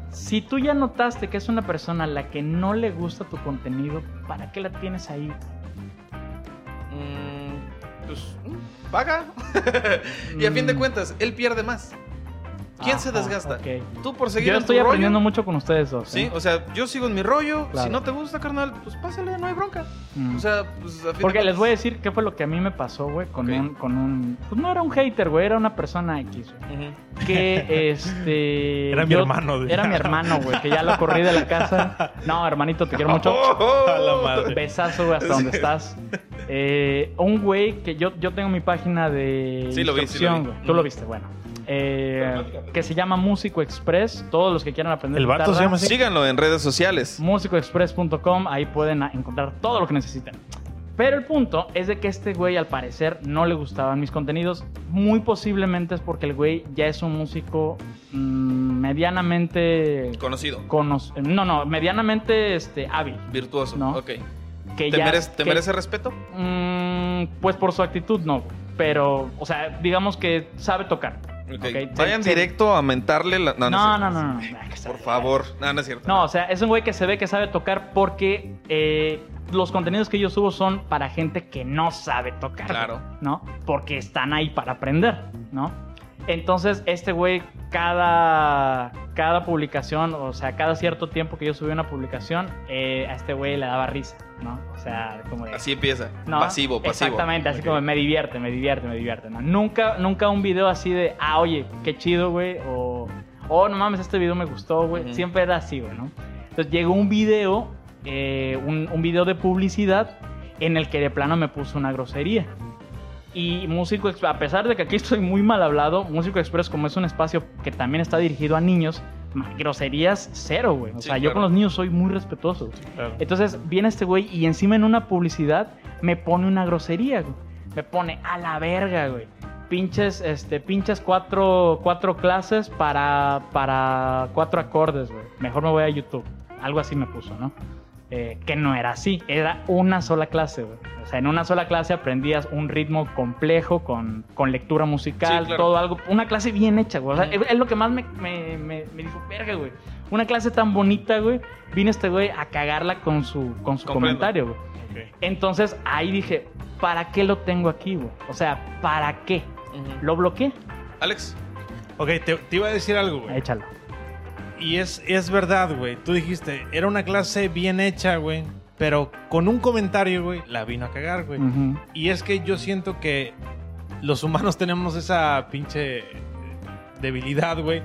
si tú ya notaste que es una persona a la que no le gusta tu contenido, ¿para qué la tienes ahí? Mm, pues, mm, paga. y a fin de cuentas, él pierde más. ¿Quién se desgasta? Tú por seguir Yo en estoy tu aprendiendo rollo, mucho con ustedes dos. Sí, ¿eh? o sea, yo sigo en mi rollo. Claro. Si no te gusta, carnal, pues pásale, no hay bronca. Mm. O sea, pues a fin de Porque les voy a decir qué fue lo que a mí me pasó, güey, con, un, con un... Pues no era un hater, güey, era una persona X, güey. Ujú. Que, este... Era mi hermano, güey. Era mi hermano, güey, que ya lo corrí de la casa. No, hermanito, te quiero mucho. Oh, A la madre. Besazo, güey, hasta donde estás. Eh, un güey que yo, yo tengo mi página de Sí, lo vi, sí lo vi. Tú lo viste, bueno. Eh, que se llama Músico Express. Todos los que quieran aprender ¿El vato guitarra, se llama así? Síganlo en redes sociales. musicoexpress.com, ahí pueden encontrar todo lo que necesiten. Pero el punto es de que este güey al parecer no le gustaban mis contenidos. Muy posiblemente es porque el güey ya es un músico mm, medianamente Conocido. cono- no, no, medianamente este hábil, Virtuoso. No. Ok. que ¿Te, ya merece, ¿te que- merece respeto? Mm, pues por su actitud no, pero o sea, digamos que sabe tocar. Ok. Ok, se- Vayan directo a mentarle la... No, no, no, no, no. Por favor. No, no es cierto. No, o sea, es un güey que se ve que sabe tocar porque eh, los contenidos que yo subo son para gente que no sabe tocar. Claro. ¿No? Porque están ahí para aprender, ¿no? Entonces, este güey, cada, cada publicación, o sea, cada cierto tiempo que yo subía una publicación, eh, a este güey le daba risa, ¿no? O sea, como de... Así empieza. ¿no? Pasivo, pasivo. Exactamente, así como me divierte, me divierte, me divierte, ¿no? Nunca, nunca un video así de, ah, oye, qué chido, güey, o, oh, no mames, este video me gustó, güey. Siempre era así, güey, ¿no? Entonces llegó un video, eh, un, un video de publicidad en el que de plano me puso una grosería. Y Músico Express, a pesar de que aquí estoy muy mal hablado, Músico Express, como es un espacio que también está dirigido a niños, groserías cero, güey. O Sí, sea, yo con los niños soy muy respetuoso. Claro. Entonces viene este güey y encima en una publicidad me pone una grosería, güey. Me pone a la verga, güey. Pinches, este, pinches cuatro, cuatro clases para, para cuatro acordes, güey. Mejor me voy a YouTube. Algo así me puso, ¿no? Eh, que no era así, era una sola clase, güey. O sea, en una sola clase aprendías un ritmo complejo con, con lectura musical, Sí, claro. todo algo. Una clase bien hecha, güey. O sea, Ujú. es, es lo que más me, me, me, me dijo, verga, güey. Una clase tan bonita, güey. Vino este güey a cagarla con su, con su Comprendo. comentario, güey. Entonces ahí dije, ¿para qué lo tengo aquí, güey? O sea, ¿para qué? ¿Lo bloqueé? Alex. Ok, te, te iba a decir algo, güey. Échalo. Y es, es verdad, güey. Tú dijiste, era una clase bien hecha, güey. Pero con un comentario, güey, la vino a cagar, güey. Y es que yo siento que los humanos tenemos esa pinche debilidad, güey,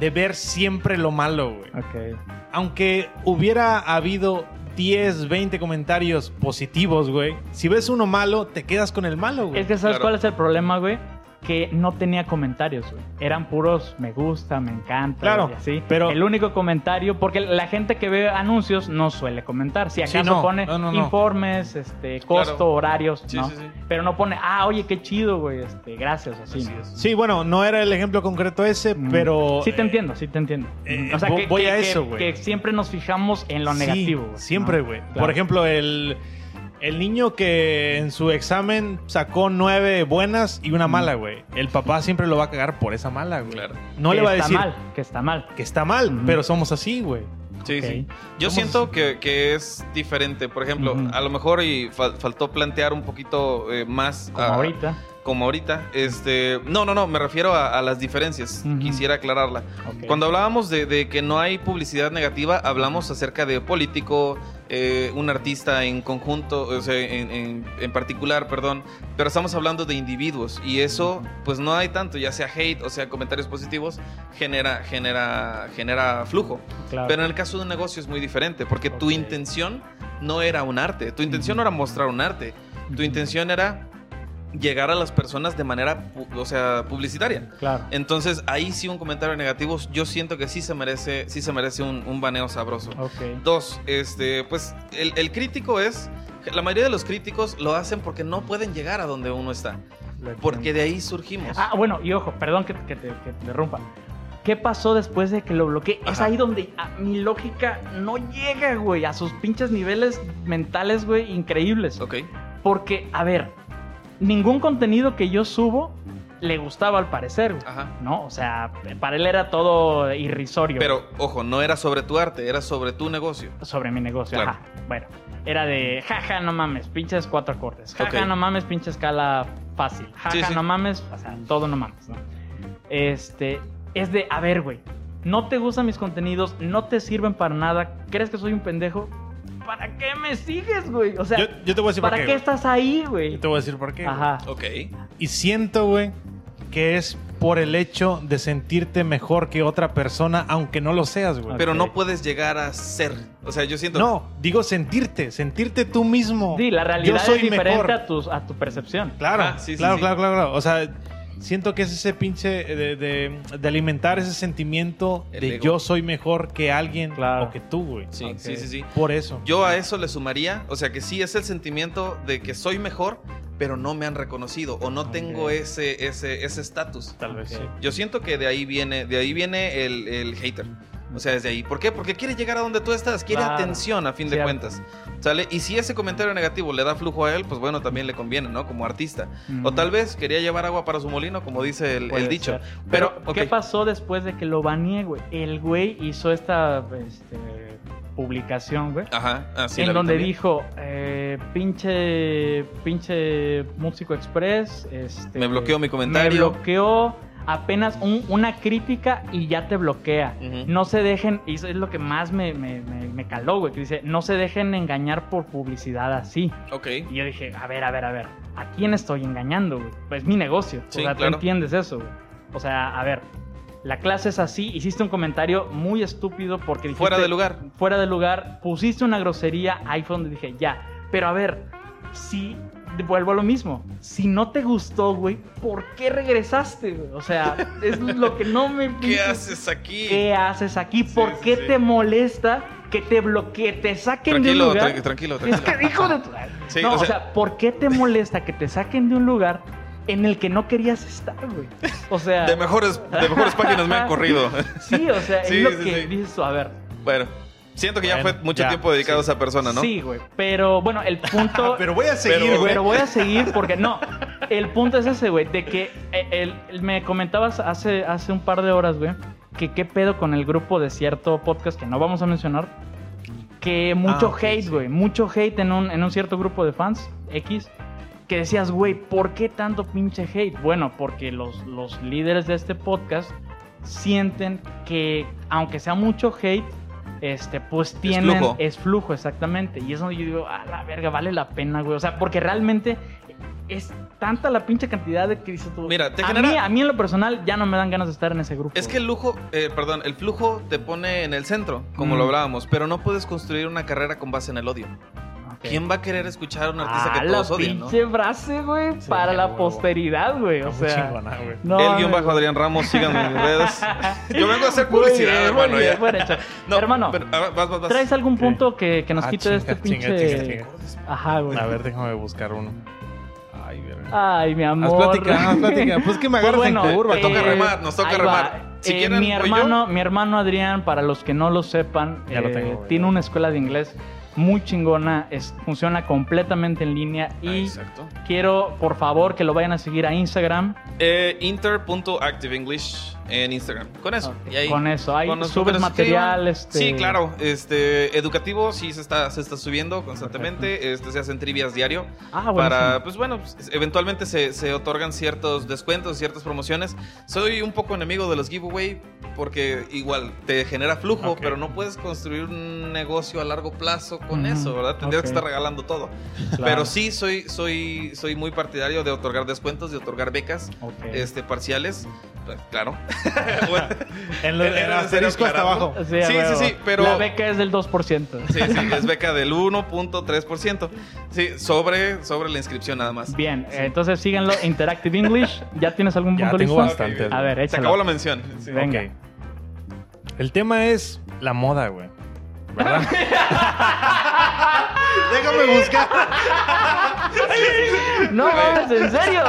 de ver siempre lo malo, güey. Ok. Aunque hubiera habido 10, 20 comentarios positivos, güey, si ves uno malo, te quedas con el malo, güey. Es que ¿sabes Claro. cuál es el problema, güey? Que no tenía comentarios, güey. Eran puros me gusta, me encanta, Claro, y así. pero- El único comentario, porque la gente que ve anuncios no suele comentar. Si Sí, acaso no, pone no, no, no. informes, este, costo, Claro. horarios, Sí, ¿no? sí, sí. Pero no pone, ah, oye, qué chido, güey, este, gracias, así. Así. Sí, bueno, no era el ejemplo concreto ese, Mm. pero... Sí te eh, entiendo, sí te entiendo. eh, o sea, que, voy que- a eso, güey. que siempre nos fijamos en lo Sí, negativo, güey, Siempre, ¿no? güey. Claro. Por ejemplo, el, el niño que en su examen sacó nueve buenas y una mala, güey. El papá siempre lo va a cagar por esa mala, güey. Claro. No Que le va a está decir mal, que está mal. que está mal, pero somos así, güey. Sí, sí. Yo Somos- siento que, que es diferente. Por ejemplo, a lo mejor y fal- faltó plantear un poquito eh, más. Como a- ahorita. Como ahorita. Este, no, no, no, me refiero a, a las diferencias. Quisiera aclararla. Ok. Cuando hablábamos de, de que no hay publicidad negativa, hablamos acerca de político, eh, un artista en conjunto, o sea, en, en- en particular, perdón, pero estamos hablando de individuos y eso, pues no hay tanto, ya sea hate o sea comentarios positivos, genera, genera, genera flujo. Claro. Pero en el caso de un negocio es muy diferente, porque tu Ok. intención no era un arte, tu intención no era mostrar un arte, tu intención era llegar a las personas de manera, o sea, publicitaria. Claro. Entonces, ahí sí un comentario negativo, yo siento que sí se merece, sí se merece un, un baneo sabroso. Ok. Dos, este, pues el, el crítico es, la mayoría de los críticos lo hacen porque no pueden llegar a donde uno está, porque de ahí surgimos. Ah, bueno, y ojo, perdón que, que te, que te. ¿Qué pasó después de que lo bloqueé? Es ahí donde ah, mi lógica no llega, güey, a sus pinches niveles mentales, güey, increíbles. Ok, Porque, a ver, ningún contenido que yo subo le gustaba al parecer, güey, ajá. ¿no? O sea, para él era todo irrisorio. Pero, ojo, no era sobre tu arte, era sobre tu negocio. sobre mi negocio. Claro. Ajá. Bueno, era de jaja, no mames, pinches cuatro acordes. Jaja, no mames, pinche escala fácil. Jaja, Sí, sí. no mames, o sea, todo no mames, ¿no? Este, es de, a ver, güey, no te gustan mis contenidos, no te sirven para nada, crees que soy un pendejo, ¿para qué me sigues, güey? O sea, Yo, yo te voy a decir por ¿para qué. qué güey. estás ahí, güey? Yo te voy a decir por qué. güey. Ajá. Ok. Y siento, güey, que es por el hecho de sentirte mejor que otra persona, aunque no lo seas, güey. Pero no puedes llegar a ser. O sea, yo siento. No, digo sentirte, sentirte tú mismo. Sí, la realidad Yo soy es diferente mejor. a, tus, a tu percepción. Claro, Ah, sí, sí, claro, sí. claro, claro, claro. O sea, siento que es ese pinche de, de- de alimentar ese sentimiento El de ego. yo soy mejor que alguien Claro. o que tú, güey. Sí, Ok. sí, sí, sí. Por eso. Yo a eso le sumaría, o sea que sí es el sentimiento de que soy mejor, pero no me han reconocido o no tengo Ok. ese ese ese estatus. Tal vez Ok. sí. Yo siento que de ahí viene, de ahí viene el, el hater. O sea, desde ahí. ¿Por qué? Porque quiere llegar a donde tú estás, quiere Claro. atención a fin de cuentas. ¿Sale? Y si ese comentario negativo le da flujo a él, pues bueno, también le conviene, ¿no? Como artista. O tal vez quería llevar agua para su molino, como dice el, dicho. ser. Pero, Pero, ¿qué pasó después de que lo baneé, güey? El güey hizo esta este, publicación, güey. Ajá, así en donde dijo, eh, pinche, pinche Músico Express, este, Me bloqueó mi comentario. Me bloqueó apenas un- una crítica y ya te bloquea. No se dejen, y eso es lo que más me, me, me- me caló, güey, que dice, no se dejen engañar por publicidad así. Ok. Y yo dije, a ver, a ver, a ver, ¿a quién estoy engañando, güey? Pues mi negocio. Sí, o sea, claro. tú entiendes eso, güey. O sea, a ver, la clase es así, hiciste un comentario muy estúpido porque dijiste... Fuera de lugar. Fuera de lugar, pusiste una grosería, ahí fue donde dije, ya. Pero a ver, si... Vuelvo a lo mismo. Si no te gustó, güey, ¿por qué regresaste, güey? O sea, es lo que no me... ¿Qué haces aquí? ¿Qué haces aquí? ¿Por sí, qué sí. te molesta que te bloquee, te saquen de un Tranquilo, lugar? tra- tranquilo, Es tranquilo. que hijo de tu... Sí, no, o o sea- sea, ¿por qué te molesta que te saquen de un lugar en el que no querías estar, güey? O sea... De mejores, de mejores páginas me han corrido. Sí, o sea, Sí, es lo sí, que sí. A ver, Bueno, siento que ya fue mucho ya, tiempo dedicado sí. a esa persona, ¿no? sí, güey. Pero bueno, el punto... Pero voy a seguir, Pero- güey. Pero voy a seguir porque no. El punto es ese, güey, de que eh, el- el- me comentabas hace, hace un par de horas, güey, que qué pedo con el grupo de cierto podcast que no vamos a mencionar. Que mucho Ah, hate, sí. güey, mucho hate en un, en un cierto grupo de fans, X, que decías, güey, ¿por qué tanto pinche hate? Bueno, porque los, los líderes de este podcast sienten que, aunque sea mucho hate, este, pues tienen. flujo. Es flujo, exactamente. Y es donde yo digo, a la verga, vale la pena, güey. O sea, porque realmente es tanta la pinche cantidad de que dices tú. Mira, te a, genera- mí, a mí en lo personal ya no me dan ganas de estar en ese grupo. Es que el lujo, eh, perdón, el flujo te pone en el centro, como Mm. lo hablábamos, pero no puedes construir una carrera con base en el odio. Ok. ¿Quién va a querer escuchar a un artista Ah, que todos odian, no? pinche frase, güey, Sí, para la huevo. posteridad, güey. O sea, chingona, güey. no, el guion bajo. Adrián Ramos, síganme en mis redes. Yo vengo a hacer publicidad, bien, hermano. bien, ya. buen hecho. No, Hermano, pero, a ver, vas, vas, vas. ¿traes algún punto que, que nos Ah, quite de este chinga, pinche. chinga, chinga. Ajá, güey. A ver, déjame buscar uno. Ay, verga. Ay, mi Haz amor. plática, haz plática. Pues que me agarras en curva. toca remar, nos toca remar. Si Eh, quieren, mi hermano, mi hermano Adrián, para los que no lo sepan, lo eh, tengo, tiene una escuela de inglés muy chingona, es, funciona completamente en línea Ah, y exacto. quiero, por favor, que lo vayan a seguir a Instagram. Eh, inter.activeenglish en Instagram. Con eso. Ok, Y ahí, con eso, ahí con subes material, este- Sí, claro. Este, educativo sí se está, se está subiendo constantemente. Este, se hacen trivias diario. Ah, bueno. para, pues bueno, pues, eventualmente se, se otorgan ciertos descuentos, ciertas promociones. Soy un poco enemigo de los giveaway porque igual te genera flujo, pero no puedes construir un negocio a largo plazo con eso, ¿verdad? Tendrías que estar regalando todo. Claro. Pero sí soy, soy, soy muy partidario de otorgar descuentos, de otorgar becas este, parciales. Pues, Claro. Bueno, En, lo- en el asterisco hasta abajo. Sí, sí, sí, pero- La beca es del 2%. sí, sí, es beca del 1.3%. Sí, sobre, sobre la inscripción nada más. Bien, eh, entonces síganlo, Interactive English. ¿Ya tienes algún Ya punto tengo listo? bastante. A ver, Se échalo. acabó la mención. Sí. Venga. Ok. El tema es la moda, güey. ¿Verdad? Déjame buscar. No mames, ¿en serio?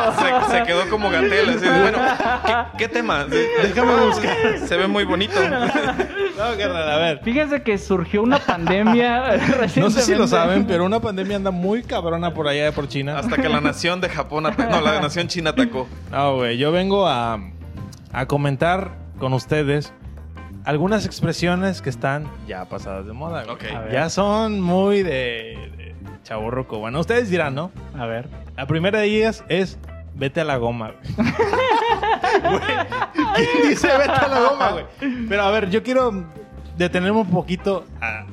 Se, se quedó como gatel. así de, bueno, ¿qué, qué tema? Déjame buscar. Se ve muy bonito. No, carnal, a ver. Fíjense que surgió una pandemia recientemente. No sé si lo saben, pero una pandemia anda muy cabrona por allá por China. Hasta que la nación de Japón, ata- no, la nación china atacó. No, güey, yo vengo a, a comentar con ustedes algunas expresiones que están ya pasadas de moda. güey. Ok. A ver. Ya son muy de, de chavorroco. Bueno, ustedes dirán, ¿no? A ver. La primera de ellas es vete a la goma. güey. ¿Quién dice vete a la goma, güey? Pero a ver, yo quiero detenerme un poquito a,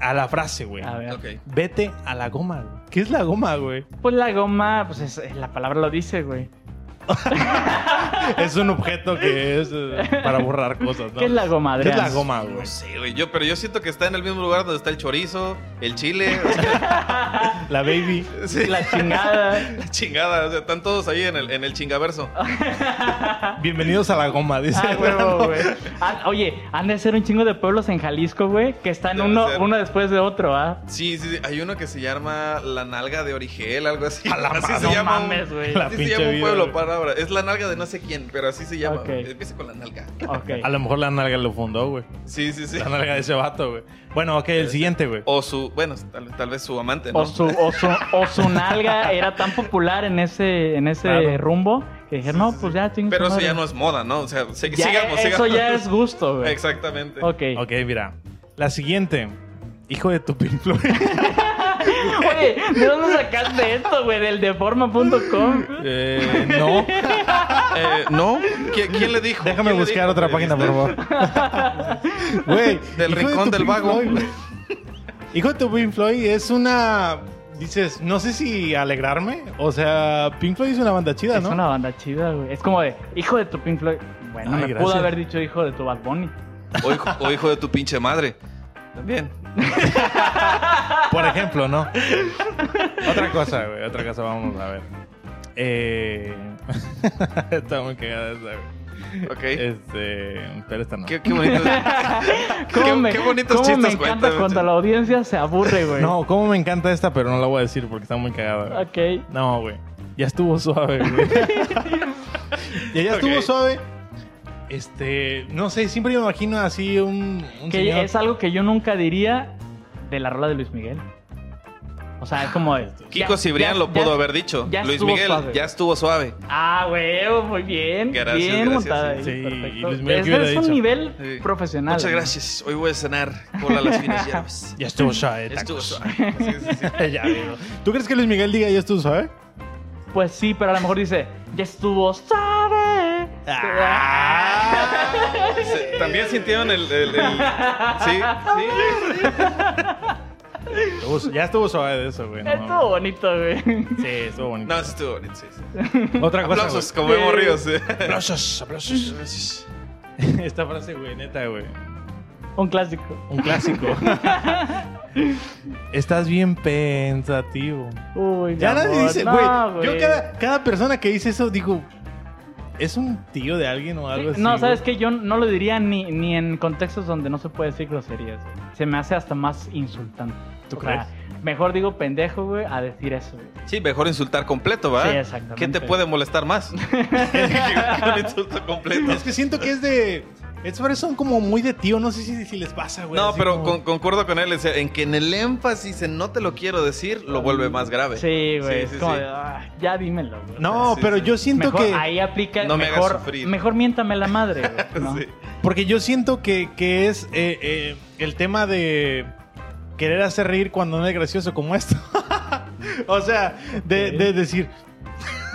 a la frase, güey. A ver. Ok. Vete a la goma, güey. ¿Qué es la goma, güey? Pues la goma, pues es- la palabra lo dice, güey. Es un objeto que es eh, para borrar cosas, ¿no? ¿Qué es la goma, ¿Qué es la goma, güey? No sé, güey. Yo, pero yo siento que está en el mismo lugar donde está el chorizo, el chile, o sea, La baby. sí, La chingada. la chingada. O sea, están todos ahí en el, en el chingaverso. Bienvenidos a la goma, dice. Ah, huevo, güey. Ah, oye, han de ser un chingo de pueblos en Jalisco, güey, que están Debe uno, ser. uno después de otro, ¿ah? Sí, sí, sí. Hay uno que se llama la nalga de Origel, algo así. A la así se No llama. mames, güey. La así se pinche llama un vida, pueblo para Es la nalga de no sé quién, pero así se llama. Ok. güey. Empieza con la nalga. A lo mejor la nalga lo fundó, güey. Sí, sí, sí. La nalga de ese vato, güey. Bueno, ok, el siguiente, güey. O su, bueno, tal, tal vez su amante, ¿no? O su, o, su, o su nalga era tan popular en ese, en ese Claro. rumbo que dijeron, no, pues ya Pero su eso madre". ya no es moda, ¿no? O sea, se- Ya, sigamos, Eso sigamos. ya es gusto, güey. Exactamente. Ok. Ok, mira. La siguiente. Hijo de tu Pink. Oye, ¿de dónde sacaste esto, güey? Del deforma.com. Eh, no. Eh, ¿No? ¿Qui- ¿Quién le dijo? Déjame ¿Quién le buscar dijo, otra página, por favor. Güey. Del hijo de rincón tu del Pink vago. Floyd. Hijo de tu Pink Floyd es una. Dices, no sé si alegrarme. O sea, Pink Floyd es una banda chida, Es ¿no? una banda chida, güey. Es como de, hijo de tu Pink Floyd. Bueno, Ay, me gracias. pudo haber dicho hijo de tu Bad Bunny. O hijo, o hijo de tu pinche madre. También. Por ejemplo, ¿no? otra cosa, güey. Otra cosa, vamos a ver. Eh... Está muy cagada esa, güey. Ok. Este. Pero esta no. Qué, qué bonito. ¿Cómo Qué- me, qué bonitos cómo chistes me encanta cuando la audiencia se aburre, güey. No, cómo me encanta esta, pero no la voy a decir porque está muy cagada. güey. Ok. No, güey. Ya estuvo suave, güey. ya, ya estuvo suave. Este, no sé, siempre me imagino así un, un Que señor. es algo que yo nunca diría de la rola de Luis Miguel. O sea, es como de... Kiko Cibrián lo pudo ya- haber dicho. ya Luis Miguel suave. ya estuvo suave. Ah, güey, muy bien. Gracias, bien gracias, montada sí. ahí, Sí, Luis Miguel, ¿qué Ese hubiera es un dicho? nivel Sí. profesional. Muchas gracias. Hoy voy a cenar cola las finas hierbas. Ya estuvo suave. Ya estuvo suave. Sí, sí, sí. ya. ¿Tú crees que Luis Miguel diga ya estuvo suave? Pues sí, pero a lo mejor dice, ya estuvo, ¿sabe? Se- También sintieron el. el- el- Sí, sí. Estuvo- ya estuvo suave de eso, güey. no Estuvo mames. bonito, güey. Sí, estuvo bonito. No, sí estuvo bonito. Sí, sí. Otra cosa. Aplausos, güey. como hemos río. sí. Aplausos, aplausos. Esta frase, güey, neta, güey. Un clásico. Un clásico. Estás bien pensativo. Uy, Ya nadie dice, no, güey. yo cada, cada persona que dice eso digo, ¿es un tío de alguien o algo así? no, güey? ¿sabes qué? Yo no lo diría ni, ni en contextos donde no se puede decir groserías. güey. Se me hace hasta más insultante. ¿Tú O sea, mejor digo pendejo, güey, a decir eso, güey. Sí, mejor insultar completo, ¿va? Sí, exactamente. ¿Qué te puede molestar más? que un insulto completo. Es que siento que es de. Frases son como muy de tío, no sé si, si les pasa, güey. No, así pero como- con- concuerdo con él. en que en el énfasis en no te lo quiero decir, lo vuelve más grave. Sí, güey. Sí, como sí. de, "Ah, ya dímelo, güey. No, Sí, pero sí. yo siento mejor que. ahí aplica No me hagas mejor, sufrir. mejor miéntame la madre, güey. ¿no? Sí. Porque yo siento que, que es eh, eh, el tema de querer hacer reír cuando no es gracioso como esto. o sea, de decir.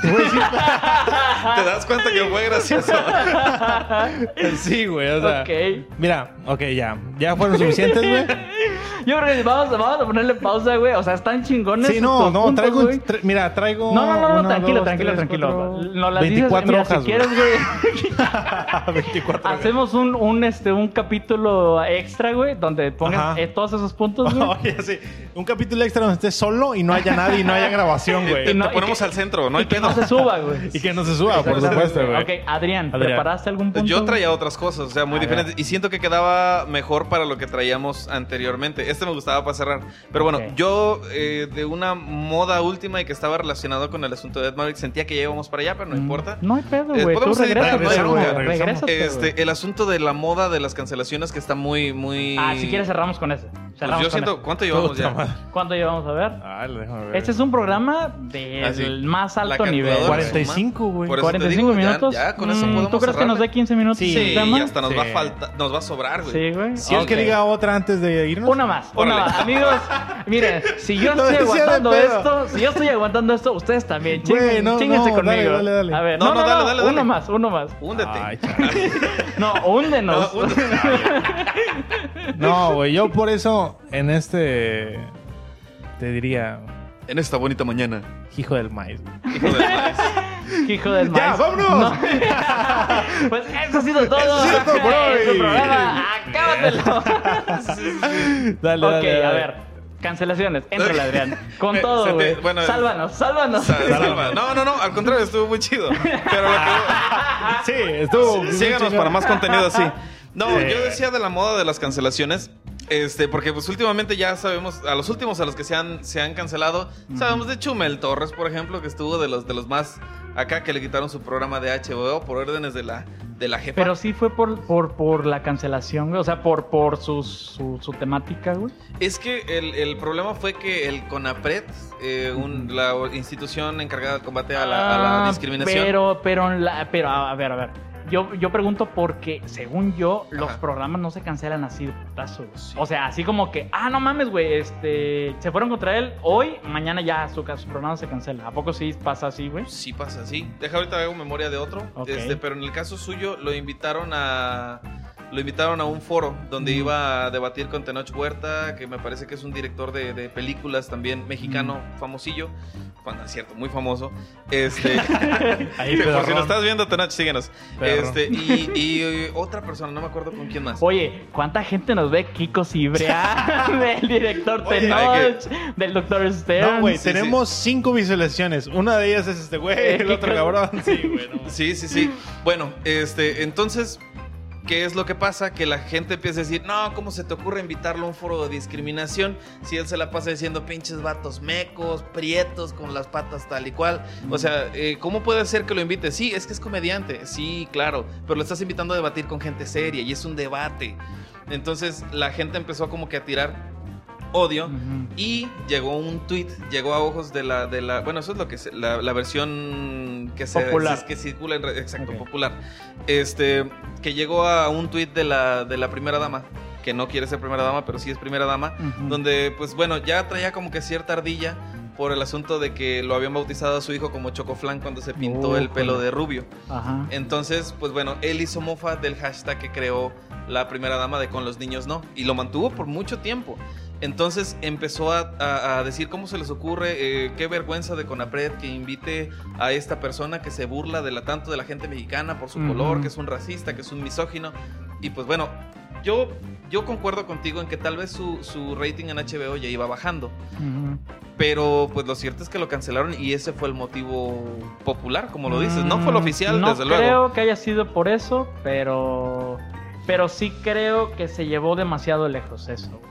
Te voy a decir. ¿Te das cuenta que fue gracioso? sí, güey, o sea. ok. Mira, ok, ya. Ya fueron suficientes, güey. Yo creo que vamos, vamos a ponerle pausa, güey. O sea, están chingones. Sí, no, estos no, puntos, traigo. tra- mira, traigo. No, no, no, uno, tranquilo, dos, tranquilo, tres, tranquilo. cuatro, No la dices, 24 mira, hojas, si quieres, güey. 24 hojas. Hacemos un, un, este, un capítulo extra, güey, donde pongas eh, todos esos puntos, güey. Oye, sí. Un capítulo extra donde estés solo y no haya nadie y no haya grabación, güey. te no- ponemos que- al centro, no hay pedo. No se suba, güey. Y que no se suba, por supuesto, güey. Ok, Adrián, Adrián. ¿preparaste algún punto? Yo traía otras cosas, o sea, muy A ver. diferentes. Y siento que quedaba mejor para lo que traíamos anteriormente. Este me gustaba para cerrar. Pero bueno, yo eh, de una moda última y que estaba relacionado con el asunto de Ed Maverick, sentía que ya íbamos para allá, pero no Mm, importa. No hay pedo, Eh, güey. Podemos editar, regrésate, no. Este, el asunto de la moda de las cancelaciones que está muy, muy. Ah, si quieres cerramos con ese. Cerramos yo siento. ¿cuánto llevamos ya? madre. ¿Cuánto llevamos a ver? Ah, déjame ver. Este es un programa del Ah, sí. más alto nivel. calculadora. 45, güey. Por eso te 45 digo, ya- minutos. ya con eso Mm, podemos ¿Tú crees que nos dé 15 minutos? Sí, y hasta nos Sí. va a faltar, nos va a sobrar, güey. Sí, güey. Sí, ¿Quieres que diga otra antes de irnos? Una más, una más. Amigos, miren, si yo estoy aguantando esto, si yo estoy aguantando esto, ustedes también. Chinguen, no, no, conmigo. dale, dale, dale. A ver, No, no, dale, no, dale, uno dale. más, uno más. Húndete. No, húndenos. No, güey, yo por eso en este te diría En esta bonita mañana. hijo del maíz. Hijo de maíz. Hijo del Ya, maíz. vámonos. No. pues eso ha sido todo. Todo por hoy. Este programa, acábatelo. Dale, ok, dale, a dale. ver. Cancelaciones. Entra, Adrián. Con Eh, todo, güey. bueno, sálvanos, sálvanos. Sa- salva. No, no, no, al contrario, estuvo muy chido. Pero lo que... Sí, estuvo. Síganos para más contenido así. No, Sí. yo decía de la moda de las cancelaciones. Este, porque pues últimamente ya sabemos, a los últimos a los que se han, se han cancelado, sabemos de Chumel Torres, por ejemplo, que estuvo de los de los más acá que le quitaron su programa de HBO por órdenes de la, de la jefa. Pero sí fue por, por, por la cancelación, güey. O sea, por, por su, su, su temática, güey. Es que el, el problema fue que el CONAPRED, eh, un- la institución encargada de combate a la, a la Ah, discriminación, Pero, pero, la, pero, a ver, a ver. Yo, yo pregunto porque, según yo, los Ajá. programas no se cancelan así de putazo, güey. Sí. O sea, así como que, ah, no mames, güey, este, se fueron contra él hoy, mañana ya su, su programa se cancela. ¿A poco sí pasa así, güey? Sí pasa así. Deja ahorita hago memoria de otro. Ok. Este, pero en el caso suyo lo invitaron a lo invitaron a un foro donde iba a debatir con Tenoch Huerta, que me parece que es un director de, de películas también mexicano, famosillo. Bueno, es cierto, muy famoso. Este, Ahí, por si lo estás viendo, Tenoch, síguenos. Este, y, y, otra persona, no me acuerdo con quién más. Oye, ¿cuánta gente nos ve? Kiko Cibrea, del director Oye, Tenoch, del Doctor Stern. No, güey, Sí, tenemos cinco visualizaciones. Una de ellas es este güey, el otro ¿qué cabrón. Sí, güey. no. Sí, sí, sí. Bueno, este, entonces, ¿qué es lo que pasa? Que la gente empieza a decir, no, ¿cómo se te ocurre invitarlo a un foro de discriminación si él se la pasa diciendo pinches vatos mecos, prietos, con las patas tal y cual? O sea, eh, ¿cómo puede ser que lo invite? Sí, es que es comediante, sí, claro, pero lo estás invitando a debatir con gente seria y es un debate. Entonces, la gente empezó como que a tirar odio. Y llegó un tweet, llegó a ojos de la, de la bueno, eso es lo que se- la, la versión que se Popular. que circula en red- exacto, popular. Este, que llegó a un tweet de la, de la primera dama, que no quiere ser primera dama, pero sí es primera dama, donde pues bueno, ya traía como que cierta ardilla por el asunto de que lo habían bautizado a su hijo como Chocoflan cuando se pintó el pelo de rubio. Ajá. Entonces, pues bueno, él hizo mofa del hashtag que creó la primera dama de con los niños no. Y lo mantuvo por mucho tiempo. Entonces empezó a, a- a decir cómo se les ocurre, eh, qué vergüenza de Conapred que invite a esta persona que se burla de la, tanto de la gente mexicana por su color, que es un racista, que es un misógino. Y pues bueno, yo, yo concuerdo contigo en que tal vez su, su rating en HBO ya iba bajando. Pero pues lo cierto es que lo cancelaron y ese fue el motivo popular, como lo dices. No fue el Mm, oficial, no desde luego. creo que haya sido por eso, pero. Pero sí creo que se llevó demasiado lejos eso.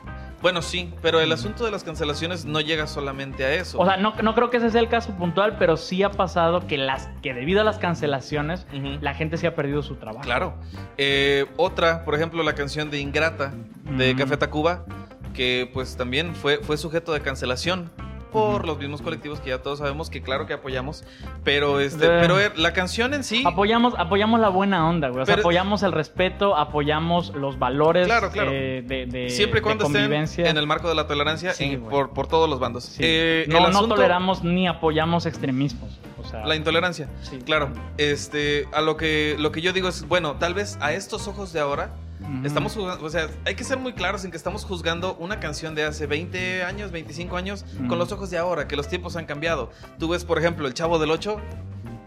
Bueno, sí, pero el asunto de las cancelaciones no llega solamente a eso. O sea, no, no creo que ese sea el caso puntual, pero sí ha pasado que las que debido a las cancelaciones, la gente sí ha perdido su trabajo. Claro. Eh, otra, por ejemplo, la canción de Ingrata de Ujú. Café Tacuba, que pues también fue, fue sujeto de cancelación por los mismos colectivos que ya todos sabemos que claro que apoyamos, pero este, Eh. pero eh, la canción en sí, Apoyamos, apoyamos la buena onda, güey. O sea, Pero- apoyamos el respeto, apoyamos los valores Claro, claro. eh, de, de- siempre y cuando estén en el marco de la tolerancia Sí, en- por, por todos los bandos. Sí. Eh, no, no toleramos ni apoyamos extremismos. O sea, La intolerancia. sí. Claro, este, a lo que, lo que yo digo es, bueno, tal vez a estos ojos de ahora, Estamos juzgando, o sea, hay que ser muy claros en que estamos juzgando una canción de hace 20 años, 25 años, con los ojos de ahora, que los tiempos han cambiado. Tú ves, por ejemplo, El Chavo del 8,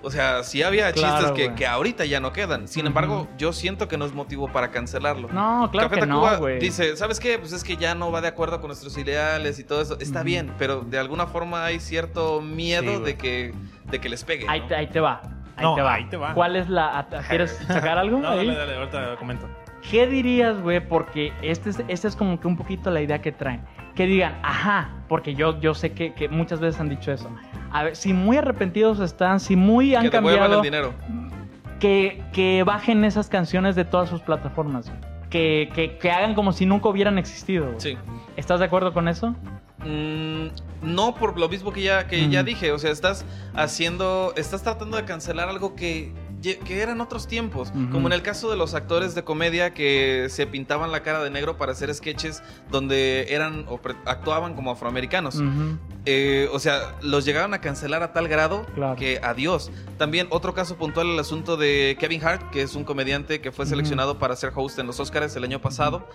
o sea, sí había Claro, chistes que, que ahorita ya no quedan. Sin embargo, yo siento que no es motivo para cancelarlo. No, claro Café que Tacuba no, güey. dice, ¿sabes qué? Pues es que ya no va de acuerdo con nuestros ideales y todo eso. Está bien, pero de alguna forma hay cierto miedo Sí, de que de que les pegue. Ahí, ¿no? te, ahí te va. Ahí, No, te va. ahí te va. ¿Cuál es la. a- ¿Quieres sacar algo? No, ahí? dale, dale, ahorita comento. ¿Qué dirías, güey? Porque este es, este es como que un poquito la idea que traen. Que digan, ajá, porque yo, yo sé que, que muchas veces han dicho eso. A ver, si muy arrepentidos están, si muy han que devuelvan cambiado, el dinero. que, que bajen esas canciones de todas sus plataformas. güey. que, que- que hagan como si nunca hubieran existido. güey. Sí. ¿Estás de acuerdo con eso? Mm, no por lo mismo que ya, que ya dije. O sea, estás haciendo. Estás tratando de cancelar algo que. Que eran otros tiempos, como en el caso de los actores de comedia que se pintaban la cara de negro para hacer sketches donde eran o actuaban como afroamericanos. Eh, o sea, los llegaron a cancelar a tal grado Claro. que adiós. También otro caso puntual el asunto de Kevin Hart, que es un comediante que fue seleccionado para ser host en los Oscars el año pasado.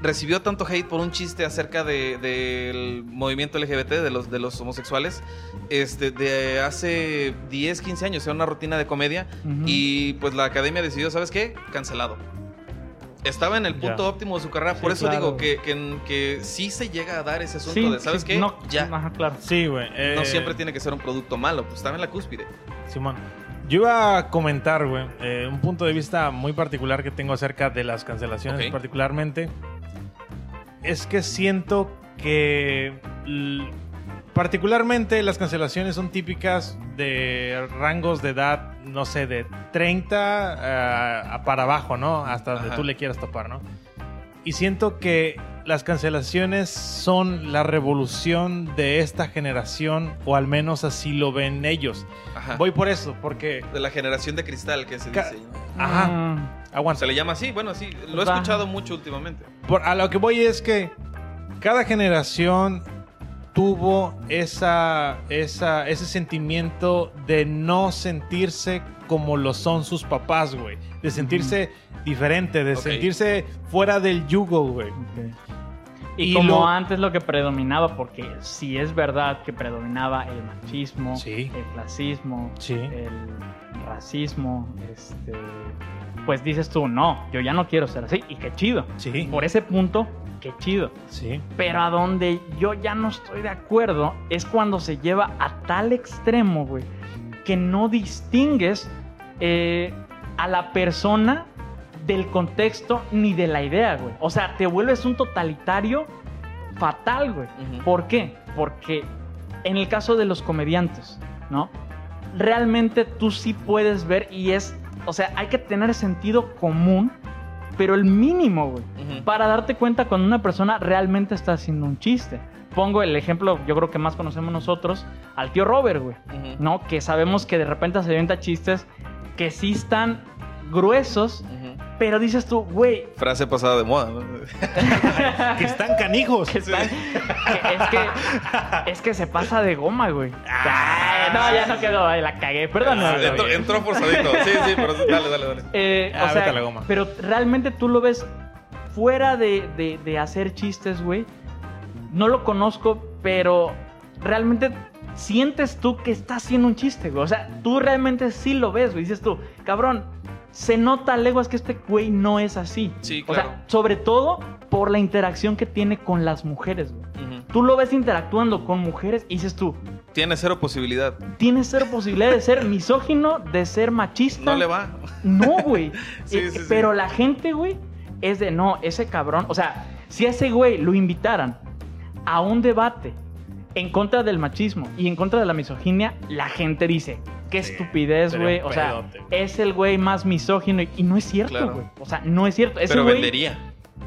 Recibió tanto hate por un chiste acerca de- del movimiento LGBT, de los, de los homosexuales, este, de hace 10, 15 años, era una rutina de comedia. Ujú. Y pues la academia decidió, ¿sabes qué? Cancelado. Estaba en el punto Ya. óptimo de su carrera. Sí, por eso claro. digo que, que, que sí se llega a dar ese asunto Sí, de, ¿sabes sí, qué? No, ya. Ajá, claro. Sí, güey. eh, No siempre tiene que ser un producto malo, pues estaba en la cúspide. Simón. Yo iba a comentar, güey, eh, un punto de vista muy particular que tengo acerca de las cancelaciones, Ok. particularmente. Es que siento que. Particularmente las cancelaciones son típicas de rangos de edad, no sé, de 30 eh, a para abajo, ¿no? Hasta donde Ajá. tú le quieras topar, ¿no? Y siento que las cancelaciones son la revolución de esta generación, o al menos así lo ven ellos. Ajá. Voy por eso, porque. De la generación de cristal que se dice. Ajá, Mm, aguanta. Se le llama así, bueno, sí, lo he Va. escuchado mucho últimamente. Por- a lo que voy es que cada generación tuvo esa, esa, ese sentimiento de no sentirse como lo son sus papás, güey. De sentirse diferente, de sentirse fuera del yugo, güey. Y, Y como lo- antes lo que predominaba, porque sí es verdad que predominaba el machismo, Sí. el clasismo, Sí. el racismo, este, pues dices tú, no, yo ya no quiero ser así, y qué chido. Por ese punto, qué chido. Sí. Pero a donde yo ya no estoy de acuerdo es cuando se lleva a tal extremo, güey, que no distingues eh, a la persona del contexto ni de la idea, güey. O sea, te vuelves un totalitario fatal, güey. ¿Por qué? Porque en el caso de los comediantes, ¿no? Realmente tú sí puedes ver y es, o sea, hay que tener sentido común, pero el mínimo, güey para darte cuenta cuando una persona realmente está haciendo un chiste. Pongo el ejemplo, yo creo que más conocemos nosotros, al tío Robert, güey. ¿No? Que sabemos que de repente se avienta chistes que sí están gruesos. Pero dices tú, güey, Frase pasada de moda, ¿no? que están canijos. que están- que es que es que se pasa de goma, güey. Ay, no, ya no quedó, ay, la cagué, perdón. Ah, entró, entró forzadito. Sí, sí, pero dale, dale, dale. Eh, Ah, o sea, vete a la goma. pero realmente tú lo ves fuera de, de- de hacer chistes, güey. No lo conozco, pero realmente sientes tú que está haciendo un chiste, güey. O sea, tú realmente sí lo ves, güey. Dices tú, cabrón, se nota a leguas que este güey no es así. Sí, O claro. sea, sobre todo por la interacción que tiene con las mujeres, güey. Tú lo ves interactuando con mujeres y dices tú, Tiene cero posibilidad. tienes cero posibilidad de ser misógino, de ser machista. No le va. No, güey. Sí, Eh, sí, sí. Pero la gente, güey, es de no, ese cabrón. O sea, si a ese güey lo invitaran a un debate en contra del machismo y en contra de la misoginia, la gente dice, qué Sí, estupidez, güey. O sea, es el güey más misógino. Y, y no es cierto, Claro. güey. O sea, no es cierto. Ese Pero güey, vendería.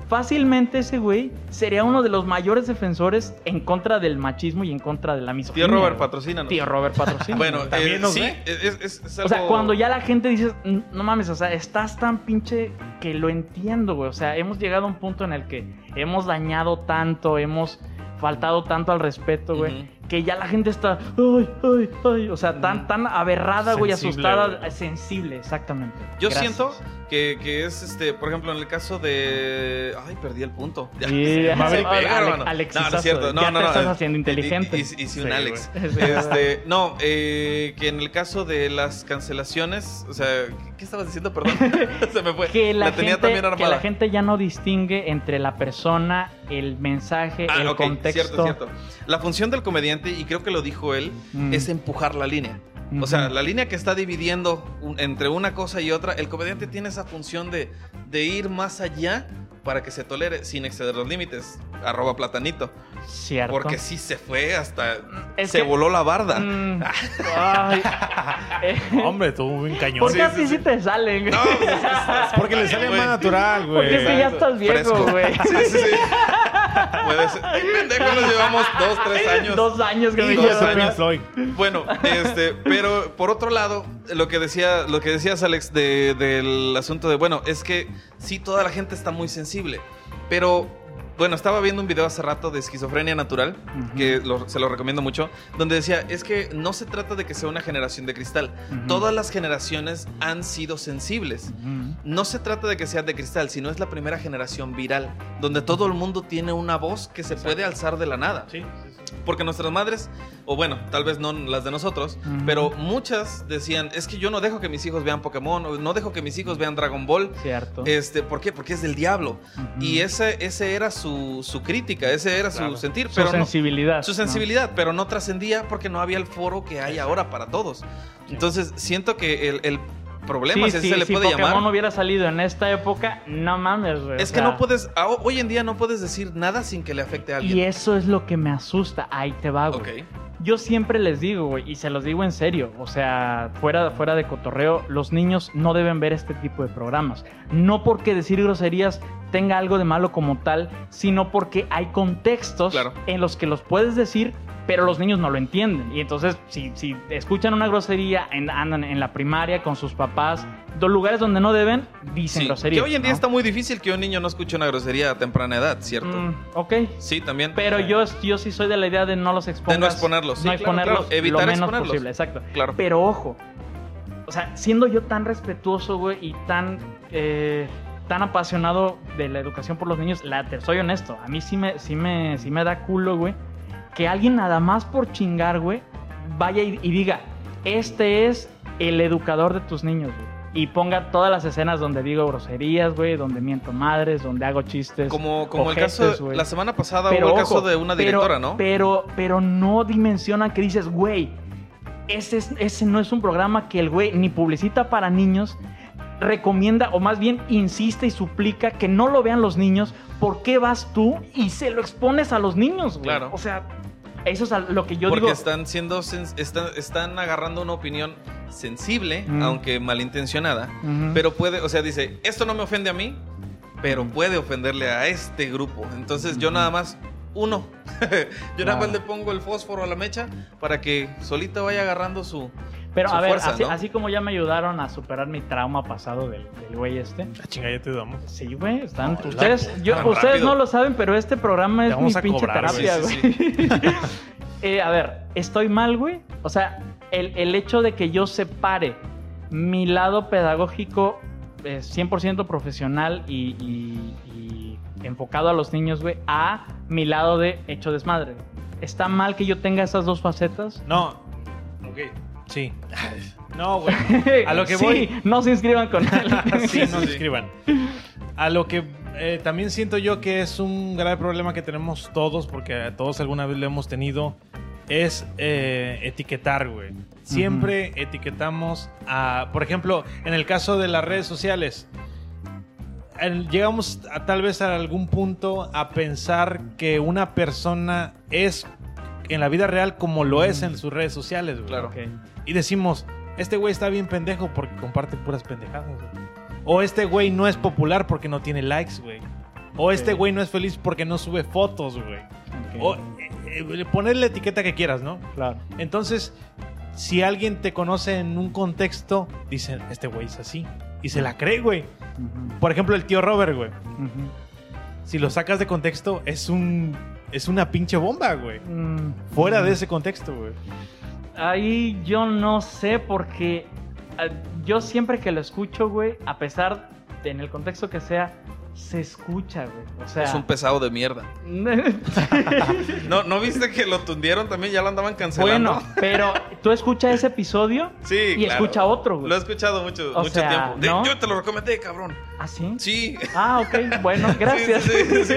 fácilmente ese güey sería uno de los mayores defensores en contra del machismo y en contra de la misoginia. Tío Robert, güey. patrocínanos. Tío Robert patrocina. Bueno, También eh, nos sí, ve. es, es- es O sea, cuando ya la gente dice, "N- no mames, o sea, estás tan pinche que lo entiendo, güey. O sea, hemos llegado a un punto en el que hemos dañado tanto, hemos faltado tanto al respeto, güey, que ya la gente está, ay, ay, ay. O sea, tan, tan aberrada, güey, asustada, güey. sensible, exactamente. Yo Gracias. siento que, que es, este, por ejemplo, en el caso de... Ay, perdí el punto. Ya, Sí, se me Ale- pega, Ale- hermano. Alexisazo, no, no es cierto. No, ya no, te no. estás eh, haciendo inteligente. Hice hice un Sí, Alex. Este, no, eh, que en el caso de las cancelaciones, o sea, ¿qué, estabas diciendo? Perdón. se me fue. Que la, tenía gente, también que armada. la gente ya no distingue entre la persona, el mensaje, Ah, el ok, contexto. cierto, cierto. La función del comediante, y creo que lo dijo él, Mm. es empujar la línea. O sea, la línea que está dividiendo un- entre una cosa y otra, el comediante tiene esa función de, de ir más allá para que se tolere sin exceder los límites. Arroba platanito. Cierto. Porque sí se fue hasta... Es se que- voló la barda. Mm, ay. Eh, Hombre, tú bien cañón. ¿Por qué Sí, a sí, ti sí sí. te salen? güey? No, pues, es- es- Porque le sale más natural, güey. Porque es que ya estás viejo, güey. Sí, sí, sí. Puede ser. Ay, pendejo, nos llevamos dos, tres años. Dos años que me. Bueno, este, pero por otro lado, lo que decía, lo que decías, Alex, de- del asunto de, bueno, es que sí, toda la gente está muy sensible, pero bueno, estaba viendo un video hace rato de esquizofrenia natural, que lo- se lo recomiendo mucho, donde decía, es que no se trata de que sea una generación de cristal, todas las generaciones han sido sensibles. No se trata de que sea de cristal, sino es la primera generación viral, donde todo el mundo tiene una voz que se puede alzar de la nada. Sí. Porque nuestras madres, o bueno, tal vez no las de nosotros, pero muchas decían, es que yo no dejo que mis hijos vean Pokémon, o no dejo que mis hijos vean Dragon Ball. Cierto. Este, ¿Por qué? Porque es del diablo. Y ese, ese era su, su crítica, ese era Claro. su sentir. Su Pero no- sensibilidad. su ¿no? sensibilidad, pero no trascendía porque no había el foro que hay ahora para todos. Entonces, siento que el, el problema, Sí, si así sí, se le si puede Pokémon llamar, hubiera salido en esta época, no mames, güey. es que sea, no puedes, a- hoy en día no puedes decir nada sin que le afecte a alguien. Y eso es lo que me asusta. Ahí te va, güey. Yo siempre les digo, güey, y se los digo en serio, o sea, fuera, fuera de cotorreo, los niños no deben ver este tipo de programas. No porque decir groserías tenga algo de malo como tal, sino porque hay contextos Claro. en los que los puedes decir, pero los niños no lo entienden. Y entonces, si, si escuchan una grosería, en- andan en la primaria con sus papás, dos lugares donde no deben, dicen Sí, groserías. que hoy en día ¿no? está muy difícil que un niño no escuche una grosería a temprana edad, ¿cierto? Mm, ok. Sí, también. Pero yo, yo sí soy de la idea de no los expongas. De no exponerlos, sí, no claro, exponerlos claro. Evitar lo menos exponerlos. posible, exacto. Claro. Pero ojo, o sea, siendo yo tan respetuoso, güey, y tan, eh, tan apasionado de la educación por los niños, la, soy honesto, a mí sí me, sí me, sí me da culo, güey, que alguien nada más por chingar, güey, vaya y, y diga, este es el educador de tus niños, güey. Y ponga todas las escenas donde digo groserías, güey, donde miento madres, donde hago chistes. Como, como el caso, güey. la semana pasada Pero hubo el caso de una pero- directora, ¿no? Pero, pero no dimensionan que dices, güey, ese, es- ese no es un programa que el güey ni publicita para niños, recomienda o más bien insiste y suplica que no lo vean los niños. ¿Por qué vas tú y se lo expones a los niños, güey? Claro. O sea, eso es a lo que yo Porque digo. están siendo están, están agarrando una opinión sensible, Mm. aunque malintencionada, pero puede, o sea, dice, esto no me ofende a mí, pero puede ofenderle a este grupo. Entonces yo nada más uno. yo nada más Claro. le pongo el fósforo a la mecha para que solito vaya agarrando su Pero su a ver, fuerza, así, ¿no? así como ya me ayudaron a superar mi trauma pasado del, del güey este. La chinga, ya te damos. Sí, güey, están. No, ustedes la- yo- tan ustedes rápido. no lo saben, pero este programa es mi pinche cobrar, güey. terapia, Sí, güey. Eh, a ver, estoy mal, güey. O sea, el, el hecho de que yo separe mi lado pedagógico eh, 100% profesional y, y- y enfocado a los niños, güey, a mi lado de hecho desmadre. ¿Está mal que yo tenga esas dos facetas? No. Ok. Sí. No, güey. A lo que sí, voy. no se inscriban con él. sí, no se Sí. escriban. A lo que eh, también siento yo que es un grave problema que tenemos todos, porque a todos alguna vez lo hemos tenido, es eh, etiquetar, güey. Siempre etiquetamos a, por ejemplo, en el caso de las redes sociales, llegamos a, tal vez a algún punto a pensar que una persona es en la vida real como lo es en sus redes sociales, güey. Claro. Y decimos, este güey está bien pendejo porque comparte puras pendejadas, güey. O este güey no es popular porque no tiene likes, güey. O este güey no es feliz porque no sube fotos, güey. O eh, eh, poner la etiqueta que quieras, ¿no? Claro. Entonces, si alguien te conoce en un contexto, dicen, este güey es así. Y se la cree, güey. Por ejemplo, el tío Robert, güey. Si lo sacas de contexto, es un... Es una pinche bomba, güey. Mm, Fuera mm. de ese contexto, güey. Ahí yo no sé porque eh, yo siempre que lo escucho, güey, a pesar de en el contexto que sea, se escucha, güey. O sea, es un pesado de mierda. ¿No, ¿No viste que lo tundieron también? Ya lo andaban cancelando. bueno, pero tú escuchas ese episodio Sí, y claro. escucha otro, güey. Lo he escuchado mucho, O mucho sea, tiempo. De- ¿no? Yo te lo recomendé, cabrón. ¿Ah, sí? Sí. Ah, ok, bueno, gracias. Sí, sí.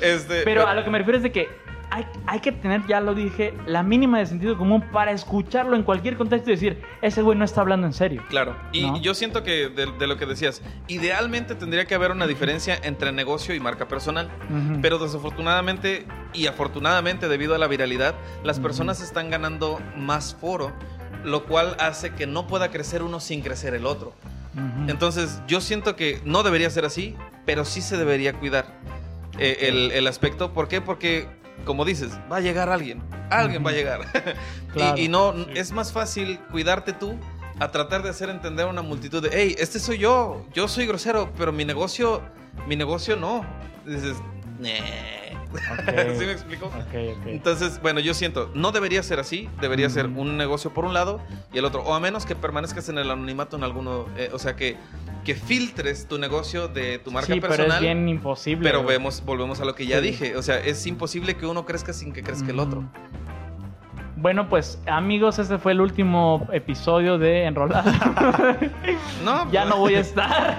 Este, Pero a lo que me refiero es de que hay, hay que tener, ya lo dije, la mínima de sentido común para escucharlo en cualquier contexto y decir, ese güey no está hablando en serio. Claro, y ¿No? yo siento que de, de lo que decías, idealmente tendría que haber una diferencia entre negocio y marca personal, pero desafortunadamente y afortunadamente debido a la viralidad, las personas están ganando más foro, lo cual hace que no pueda crecer uno sin crecer el otro. Entonces, yo siento que no debería ser así, pero sí se debería cuidar eh, el, el aspecto. ¿Por qué? Porque, como dices, va a llegar alguien. Alguien va a llegar. Y- Claro. y, no, es más fácil cuidarte tú a tratar de hacer entender a una multitud de, hey, este soy yo, yo soy grosero, pero mi negocio, mi negocio no. Dices, Ok. ¿Sí me explico? Entonces, bueno, yo siento, no debería ser así, debería ser un negocio por un lado y el otro, o a menos que permanezcas en el anonimato en alguno, eh, o sea, que, que filtres tu negocio de tu marca sí, pero es personal. bien imposible. pero vemos, volvemos a lo que ya Sí. dije, o sea, es imposible que uno crezca sin que crezca el otro. Bueno, pues amigos, este fue el último episodio de Enrolada. No, ya pues, no voy a estar.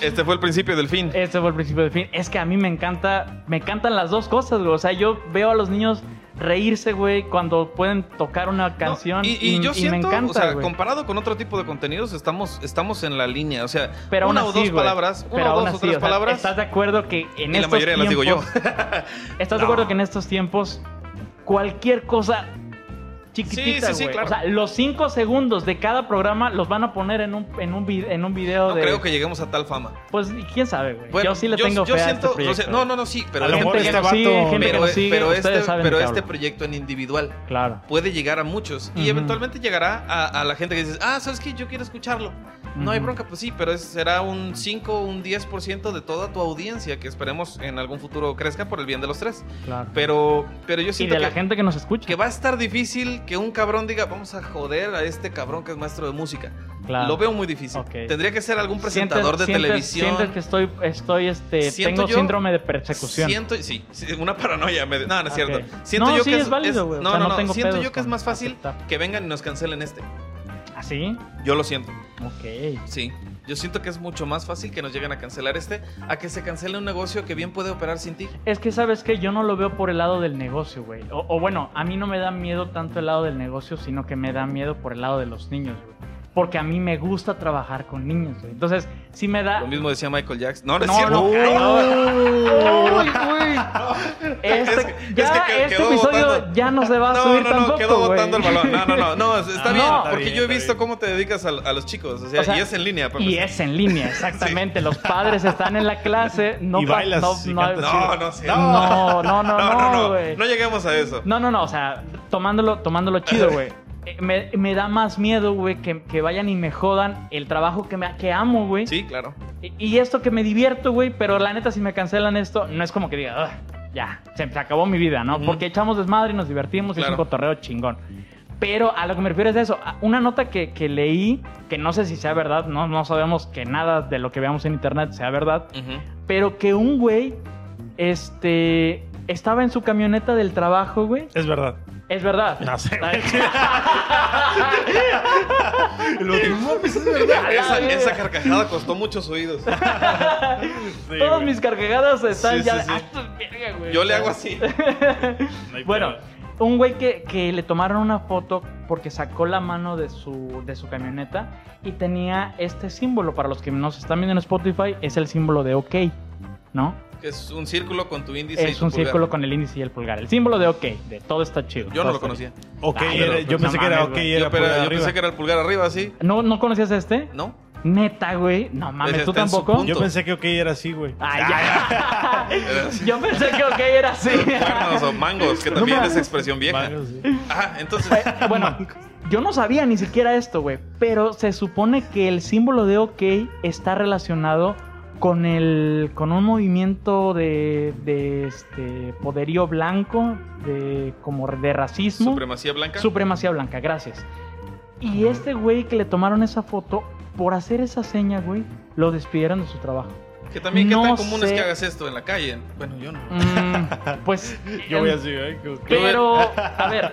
Este fue el principio del fin. Este fue el principio del fin. Es que a mí me encanta, me encantan las dos cosas, güey. O sea, yo veo a los niños reírse, güey, cuando pueden tocar una No, canción. y, y yo siento, me encanta, o sea, güey. comparado con otro tipo de contenidos, estamos, estamos en la línea. O sea, Pero una o dos palabras, una Pero o dos o así, tres o sea, palabras. ¿Estás de acuerdo que en y la estos mayoría las digo yo. tiempos- ¿Estás de acuerdo que en estos tiempos cualquier cosa chiquitita, Sí, sí, sí, güey? claro. O sea, los cinco segundos de cada programa los van a poner en un, en un, en un video No de... creo que lleguemos a tal fama. Pues, quién sabe, güey. Bueno, yo sí le tengo yo fe a siento, este proyecto. o sea, no, no, no, sí, pero A lo este mejor gente que este sigue, vato- pero, nos sigue, pero ustedes este, pero este proyecto en individual Claro. puede llegar a muchos y eventualmente llegará a, a la gente que dices, ah, ¿sabes qué? Yo quiero escucharlo. No hay bronca, pues sí, pero es- será un 5 un 10% de toda tu audiencia que esperemos en algún futuro crezca por el bien de los tres. Claro. Pero, pero yo Y siento de la gente que nos escucha. que va a estar difícil que un cabrón diga, vamos a joder a este cabrón que es maestro de música. Claro. Lo veo muy difícil. Tendría que ser algún presentador de sientes- televisión. Sientes que estoy, estoy, este, tengo yo- síndrome de persecución. Siento, sí, sí, una paranoia. me- no, no es cierto. Siento No, yo sí, que es válido, güey. O No, sea, no, no tengo Siento yo que es más fácil aceptar. que vengan y nos cancelen este. ¿Así? Yo lo siento. Ok. Sí. Yo siento que es mucho más fácil que nos lleguen a cancelar este a que se cancele un negocio que bien puede operar sin ti. Es que, ¿sabes que Yo no lo veo por el lado del negocio, güey. O, o bueno, a mí no me da miedo tanto el lado del negocio, sino que me da miedo por el lado de los niños, güey. Porque a mí me gusta trabajar con niños, güey. Entonces, sí me da... Lo mismo decía Michael Jackson. No, no, es No, cierto. no, Uy, güey. Este, Es que- ya, es que que- este quedó episodio botando. ya no se va a No, subir no, no, tampoco, quedó güey. botando el balón. No, no, no, no, está bien, no. Está porque bien, yo he visto bien. cómo te dedicas a, a los chicos, o sea, O sea, y es en línea. para Y es en línea, exactamente. Los padres están en la clase, no Y bailas no, y no, cantas No, no, sí. no, no, no, no, no, güey. no lleguemos a eso. No, no, no, o sea, tomándolo, tomándolo chido, güey. Eh, Me, me da más miedo, güey, que, que vayan y me jodan el trabajo que, me, que amo, güey. Sí, claro. Y, y esto que me divierto, güey, pero la neta, si me cancelan esto, no es como que diga, "Ugh, ya, se, se acabó mi vida, ¿no? Porque echamos desmadre y nos divertimos y es un cotorreo chingón. Pero a lo que me refiero es eso. Una nota que, que leí, que no sé si sea verdad, no, no sabemos que nada de lo que veamos en internet sea verdad, pero que un güey, este, estaba en su camioneta del trabajo, güey. Es verdad. Es verdad. No sé. Ay, Lo que mames, es verdad. Esa, carcajada costó muchos oídos. Sí, Todas güey. mis cargadas están Sí, ya. sí, sí. Ah, verga, güey. Yo le hago así. No Bueno, un güey que, que le tomaron una foto porque sacó la mano de su, de su camioneta y tenía este símbolo. Para los que nos están viendo en Spotify, es el símbolo de OK, ¿no? Que es un círculo con tu índice y Es tu un pulgar. círculo con el índice y el pulgar. El símbolo de OK, de todo está chido. Yo no lo conocía. Ok, Ah, era- pero, yo pensé no que era ok, era Yo, pero- yo pensé que era el pulgar arriba, ¿sí? ¿No, ¿No conocías este? ¿No? Neta, güey. No mames, ¿tú tampoco? Yo pensé que ok era así, güey. Ay, ya. Yo pensé que OK era así. Cuernos o mangos, que también mames. es expresión vieja. Vale, sí. Ajá, entonces. Eh, bueno, yo no sabía ni siquiera esto, güey. Pero se supone que el símbolo de OK está relacionado con el. con un movimiento de. de este. poderío blanco. de. como de racismo. Supremacía blanca. Supremacía blanca, gracias. Y este güey que le tomaron esa foto, por hacer esa seña, güey, lo despidieron de su trabajo. Que también, ¿qué No tan común es que hagas esto en la calle? Bueno, yo no. Mm, pues. Yo voy así, ¿eh? Pero, a ver,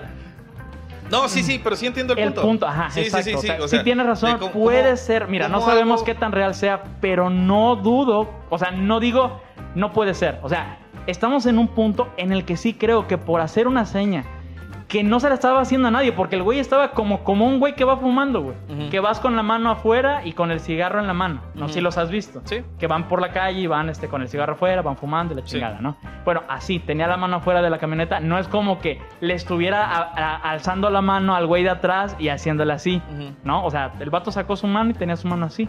No, sí, sí, pero sí entiendo el El punto. punto, ajá, Sí, sí, exacto. sí, o sí, sea, sí tienes razón, cómo- puede cómo- ser. Mira, no sabemos qué tan real sea, pero no dudo, o sea, no digo no puede ser. O sea, estamos en un punto en el que sí creo que por hacer una seña que no se la estaba haciendo a nadie, porque el güey estaba como, como un güey que va fumando, güey. Que vas con la mano afuera y con el cigarro en la mano. No sé si los has visto. Sí. Que van por la calle y van este, con el cigarro afuera, van fumando y la Sí. chingada, ¿no? Bueno, así, tenía la mano afuera de la camioneta. No es como que le estuviera a- a- alzando la mano al güey de atrás y haciéndole así. ¿no? O sea, el vato sacó su mano y tenía su mano así,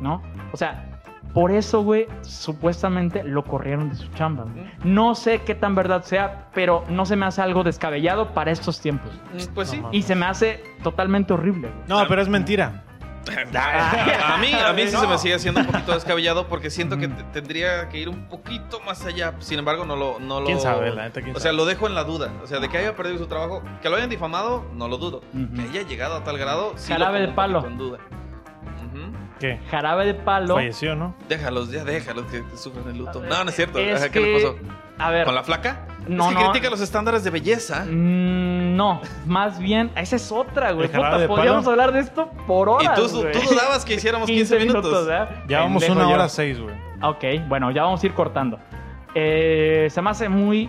¿no? O sea, por eso, güey, supuestamente lo corrieron de su chamba. güey. No sé qué tan verdad sea, pero no se me hace algo descabellado para estos tiempos. Mm, Pues sí. No, Y se me hace totalmente horrible, güey. No, pero es mentira. A mí, a mí sí No. se me sigue haciendo un poquito descabellado porque siento que tendría que ir un poquito más allá. Sin embargo, no lo. No lo ¿Quién sabe, la neta, quién o sea, sabe? lo dejo en la duda. O sea, de que haya perdido su trabajo, que lo hayan difamado, no lo dudo. Ujú. Que haya llegado a tal grado, sí Jarabe lo de palo. duda. ¿Qué? Jarabe de palo. Falleció, ¿no? Déjalos, ya déjalos que sufren el luto. Ver, No, no es cierto. Es que, ¿Qué le pasó? A ver. ¿Con la flaca? No, es que no. critica los estándares de belleza. Mm, No, más bien, esa es otra, güey. ¿El jarabe Puta, podríamos palo? hablar de esto por Y horas. tú, güey. tú dudabas que hiciéramos 15, minutos. ¿verdad? Ya vamos una yo. hora seis, güey. Ok, bueno, ya vamos a ir cortando. Eh, se me hace muy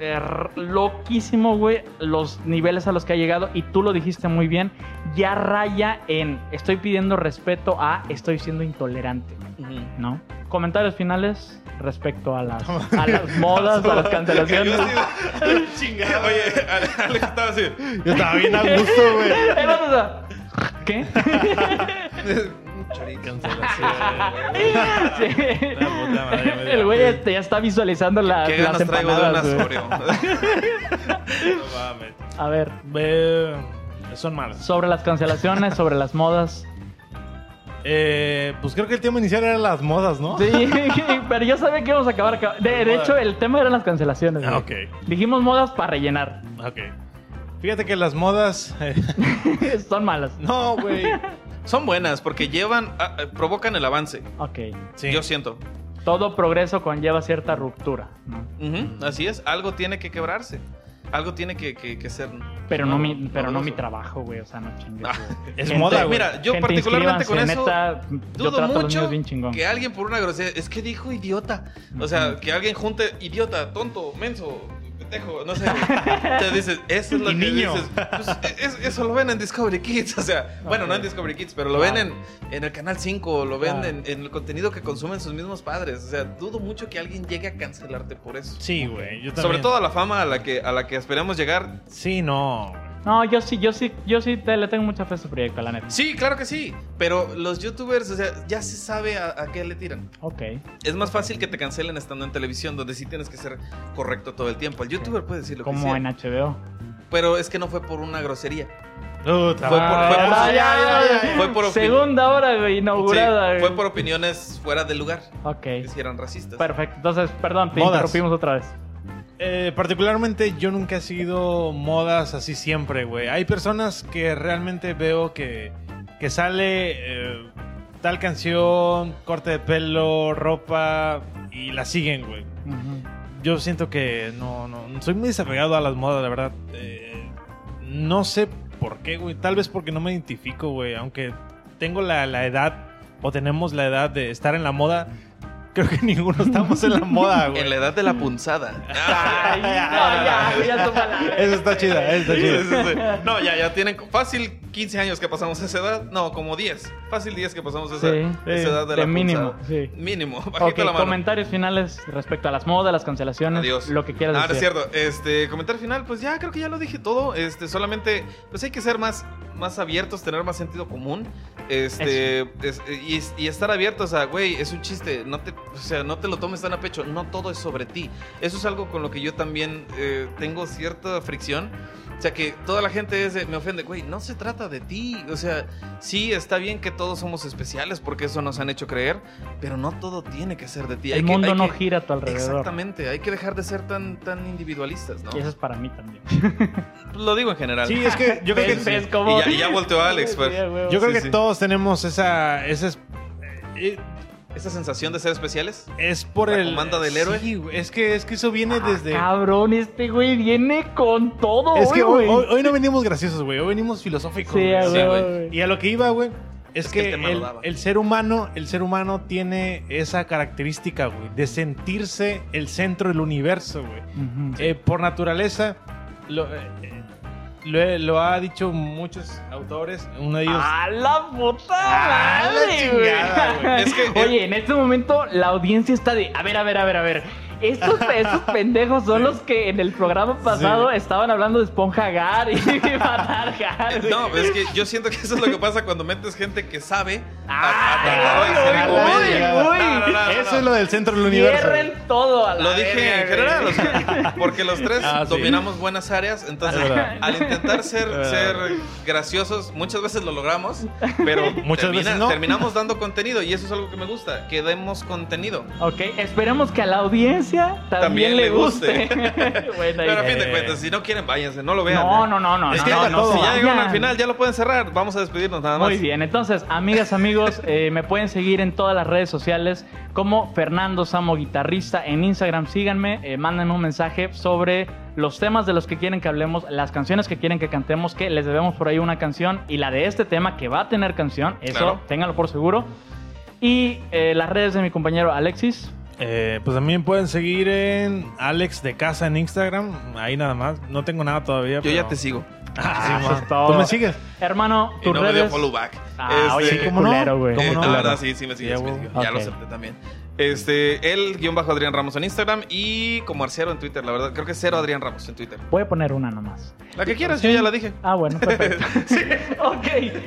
eh, loquísimo, güey, los niveles a los que ha llegado. Y tú lo dijiste muy bien. Ya raya en estoy pidiendo respeto a estoy siendo intolerante. ¿no? Comentarios finales respecto a las, a las modas, a las cancelaciones. Oye, Alex estaba así. Yo estaba bien a gusto, güey. Ahí vas, o sea, ¿Qué? Cancelación. Sí. La puta madre, me dio El güey este ya está visualizando la, ¿Qué las ganas traigo de empanadas. güey. Oreo? No mames. A ver, Ve- Son malas. sobre las cancelaciones, sobre las modas. Eh, pues creo que el tema inicial era las modas, ¿no? Sí, pero yo sabía que íbamos a acabar. acá- De, de hecho, el tema eran las cancelaciones. Ah, güey. ok. Dijimos modas para rellenar. Ok. Fíjate que las modas. eh, Son malas. no, güey. Son buenas porque llevan, ah, eh, provocan el avance. Ok. Sí. Yo siento. Todo progreso conlleva cierta ruptura. ¿no? Ujú, Así es. Algo tiene que quebrarse. Algo tiene que, que- que ser. Pero no, mi, pero no mi novedoso. trabajo, güey. O sea, no chingues. Ah, güey. es moda, güey. Mira, yo Gente, particularmente con eso. inscríbanse, neta, yo Dudo trato los mucho bien chingón. que alguien por una grosería. Es que dijo idiota. O sea, que alguien junte idiota, tonto, menso, pendejo, no sé. Te dices, eso es lo Y que niño. dices. Pues, es- eso lo ven en Discovery Kids. O sea, bueno, no en. Discovery Kids, pero lo Claro. ven en, en el canal 5, lo ven Claro. en, en el contenido que consumen sus mismos padres. O sea, dudo mucho que alguien llegue a cancelarte por eso. Sí, güey. Yo también. Sobre todo a la fama a la que, a la que esperamos llegar. Sí, no. No, yo sí, yo sí, yo sí te, le tengo mucha fe a este proyecto, la neta. Sí, claro que sí. Pero los youtubers, o sea, ya se sabe a, a qué le tiran. Ok. Es más fácil que te cancelen estando en televisión, donde sí tienes que ser correcto todo el tiempo. El youtuber puede decir lo que Como sea. en HBO. Pero es que no fue por una grosería. Puta Fue por- fue por- Ah, ya, ya, ya. Fue por Segunda hora, güey, inaugurada. Sí, güey. fue por opiniones fuera del lugar. Ok. Que si eran racistas. Perfecto. Entonces, perdón, te Modas. interrumpimos otra vez. Eh, particularmente yo nunca he seguido modas así siempre, güey. Hay personas que realmente veo que, que sale eh, tal canción, corte de pelo, ropa y la siguen, güey. Yo siento que no, no, soy muy desapegado a las modas, la verdad. Eh, no sé por qué, güey. Tal vez porque no me identifico, güey. Aunque tengo la, la edad o tenemos la edad de estar en la moda, creo que ninguno estamos en la moda, güey. En la edad de la punzada. Ay, no, ya, ya tómala. Eso está chida, eso está chida. sí, sí. No, ya, ya tienen fácil 15 años que pasamos esa edad. No, como 10. Fácil 10 que pasamos esa, Sí. esa edad de, De la mínimo, punzada. sí. Mínimo, bajito Ok, la mano. comentarios finales respecto a las modas, las cancelaciones, Adiós. lo que quieras Ah, no es decir. cierto. Este, comentario final, pues ya creo que ya lo dije todo. Este, solamente, pues hay que ser más, más abiertos, tener más sentido común. Este, es- y, y estar abiertos a, güey, es un chiste. No te, o sea, no te lo tomes tan a pecho. No todo es sobre ti. Eso es algo con lo que yo también eh, tengo cierta fricción. O sea, que toda la gente es de- me ofende, güey, no se trata de ti. O sea, sí, está bien que todos somos especiales porque eso nos han hecho creer, pero no todo tiene que ser de ti. Hay El que- mundo hay no que- gira a tu alrededor. Exactamente, hay que dejar de ser tan, tan individualistas, ¿no? Y eso es para mí también. Lo digo en general. Sí, es que yo creo ¿Ves, que, ves cómo- Y ya- y ya volteó a Alex, pues. Sí, yo creo Sí, que sí. todos tenemos esa, esa es, eh, Esa sensación de ser especiales. es por ¿La el comanda del héroe? Sí, güey, es que es que eso viene Ah, desde Cabrón, este güey viene con todo. Es que hoy, güey. hoy- hoy no venimos graciosos, güey, hoy venimos filosóficos. Sí, güey. Sí. Y a lo que iba, güey, Es, Es que que, el ser humano, el ser humano tiene esa característica, güey, de sentirse el centro del universo, güey. Eh, por naturaleza, lo, eh, lo, lo ha dicho muchos autores. Uno de ellos. ¡A la puta la madre, chingada, güey! güey. Es que- Oye, en este momento la audiencia está de... A ver, a ver, a ver, a ver. Estos, estos pendejos son los que en el programa pasado estaban hablando de Esponja Gar y Matar Gar. güey. No, es que yo siento que eso es lo que pasa cuando metes gente que sabe Ah, Eso es lo del centro del universo. Cierren todo a la Lo dije verga, en general, o sea, porque los tres Ah, sí. dominamos buenas áreas, entonces al intentar ser, ser graciosos, muchas veces lo logramos, pero Muchas termina- veces no. terminamos dando contenido y eso es algo que me gusta, que demos contenido. Ok, esperemos que a la audiencia también, También le guste. Bueno, Pero a fin Eh. de cuentas, si no quieren, váyanse, no lo vean. no, no, no, no, Es que no, no si ya llegaron al final, ya lo pueden cerrar. Vamos a despedirnos nada más. Muy bien, entonces, amigas, amigos, eh, me pueden seguir en todas las redes sociales como Fernando Samo Guitarrista. En Instagram síganme, eh, manden un mensaje sobre los temas de los que quieren que hablemos, las canciones que quieren que cantemos, que les debemos por ahí una canción y la de este tema que va a tener canción, eso Claro. ténganlo por seguro. Y eh, las redes de mi compañero Alexis. Eh, pues también pueden seguir en Alex de Casa en Instagram. Ahí nada más. No tengo nada todavía. Yo pero- ya te sigo. Ah, sí, eso man. es todo. ¿Tú me sigues? Hermano, Y tus no me dio follow back. Ah, Este, oye, sí, ¿cómo no? culero, güey. ¿Cómo Eh, no? la verdad, sí, sí me sigues. Sí, me. Ya lo acepté también. Este, él, guion bajo Adrián Ramos en Instagram y como Arcero en Twitter, la verdad. Creo que es cero Adrián Ramos en Twitter. Voy a poner una nomás. La que quieras, yo ya la dije. Ah, bueno, perfecto. ok,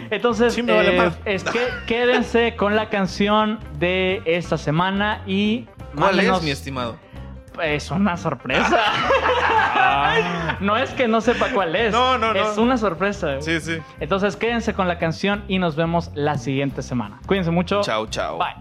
entonces Sí, me vale eh, más. es que quédense con la canción de esta semana y ¿Cuál es, mi estimado? Es una sorpresa. Ah. No es que no sepa cuál es. No, no, no. Es una sorpresa. Sí, sí. Entonces quédense con la canción y nos vemos la siguiente semana. Cuídense mucho. Chao, chao. Bye.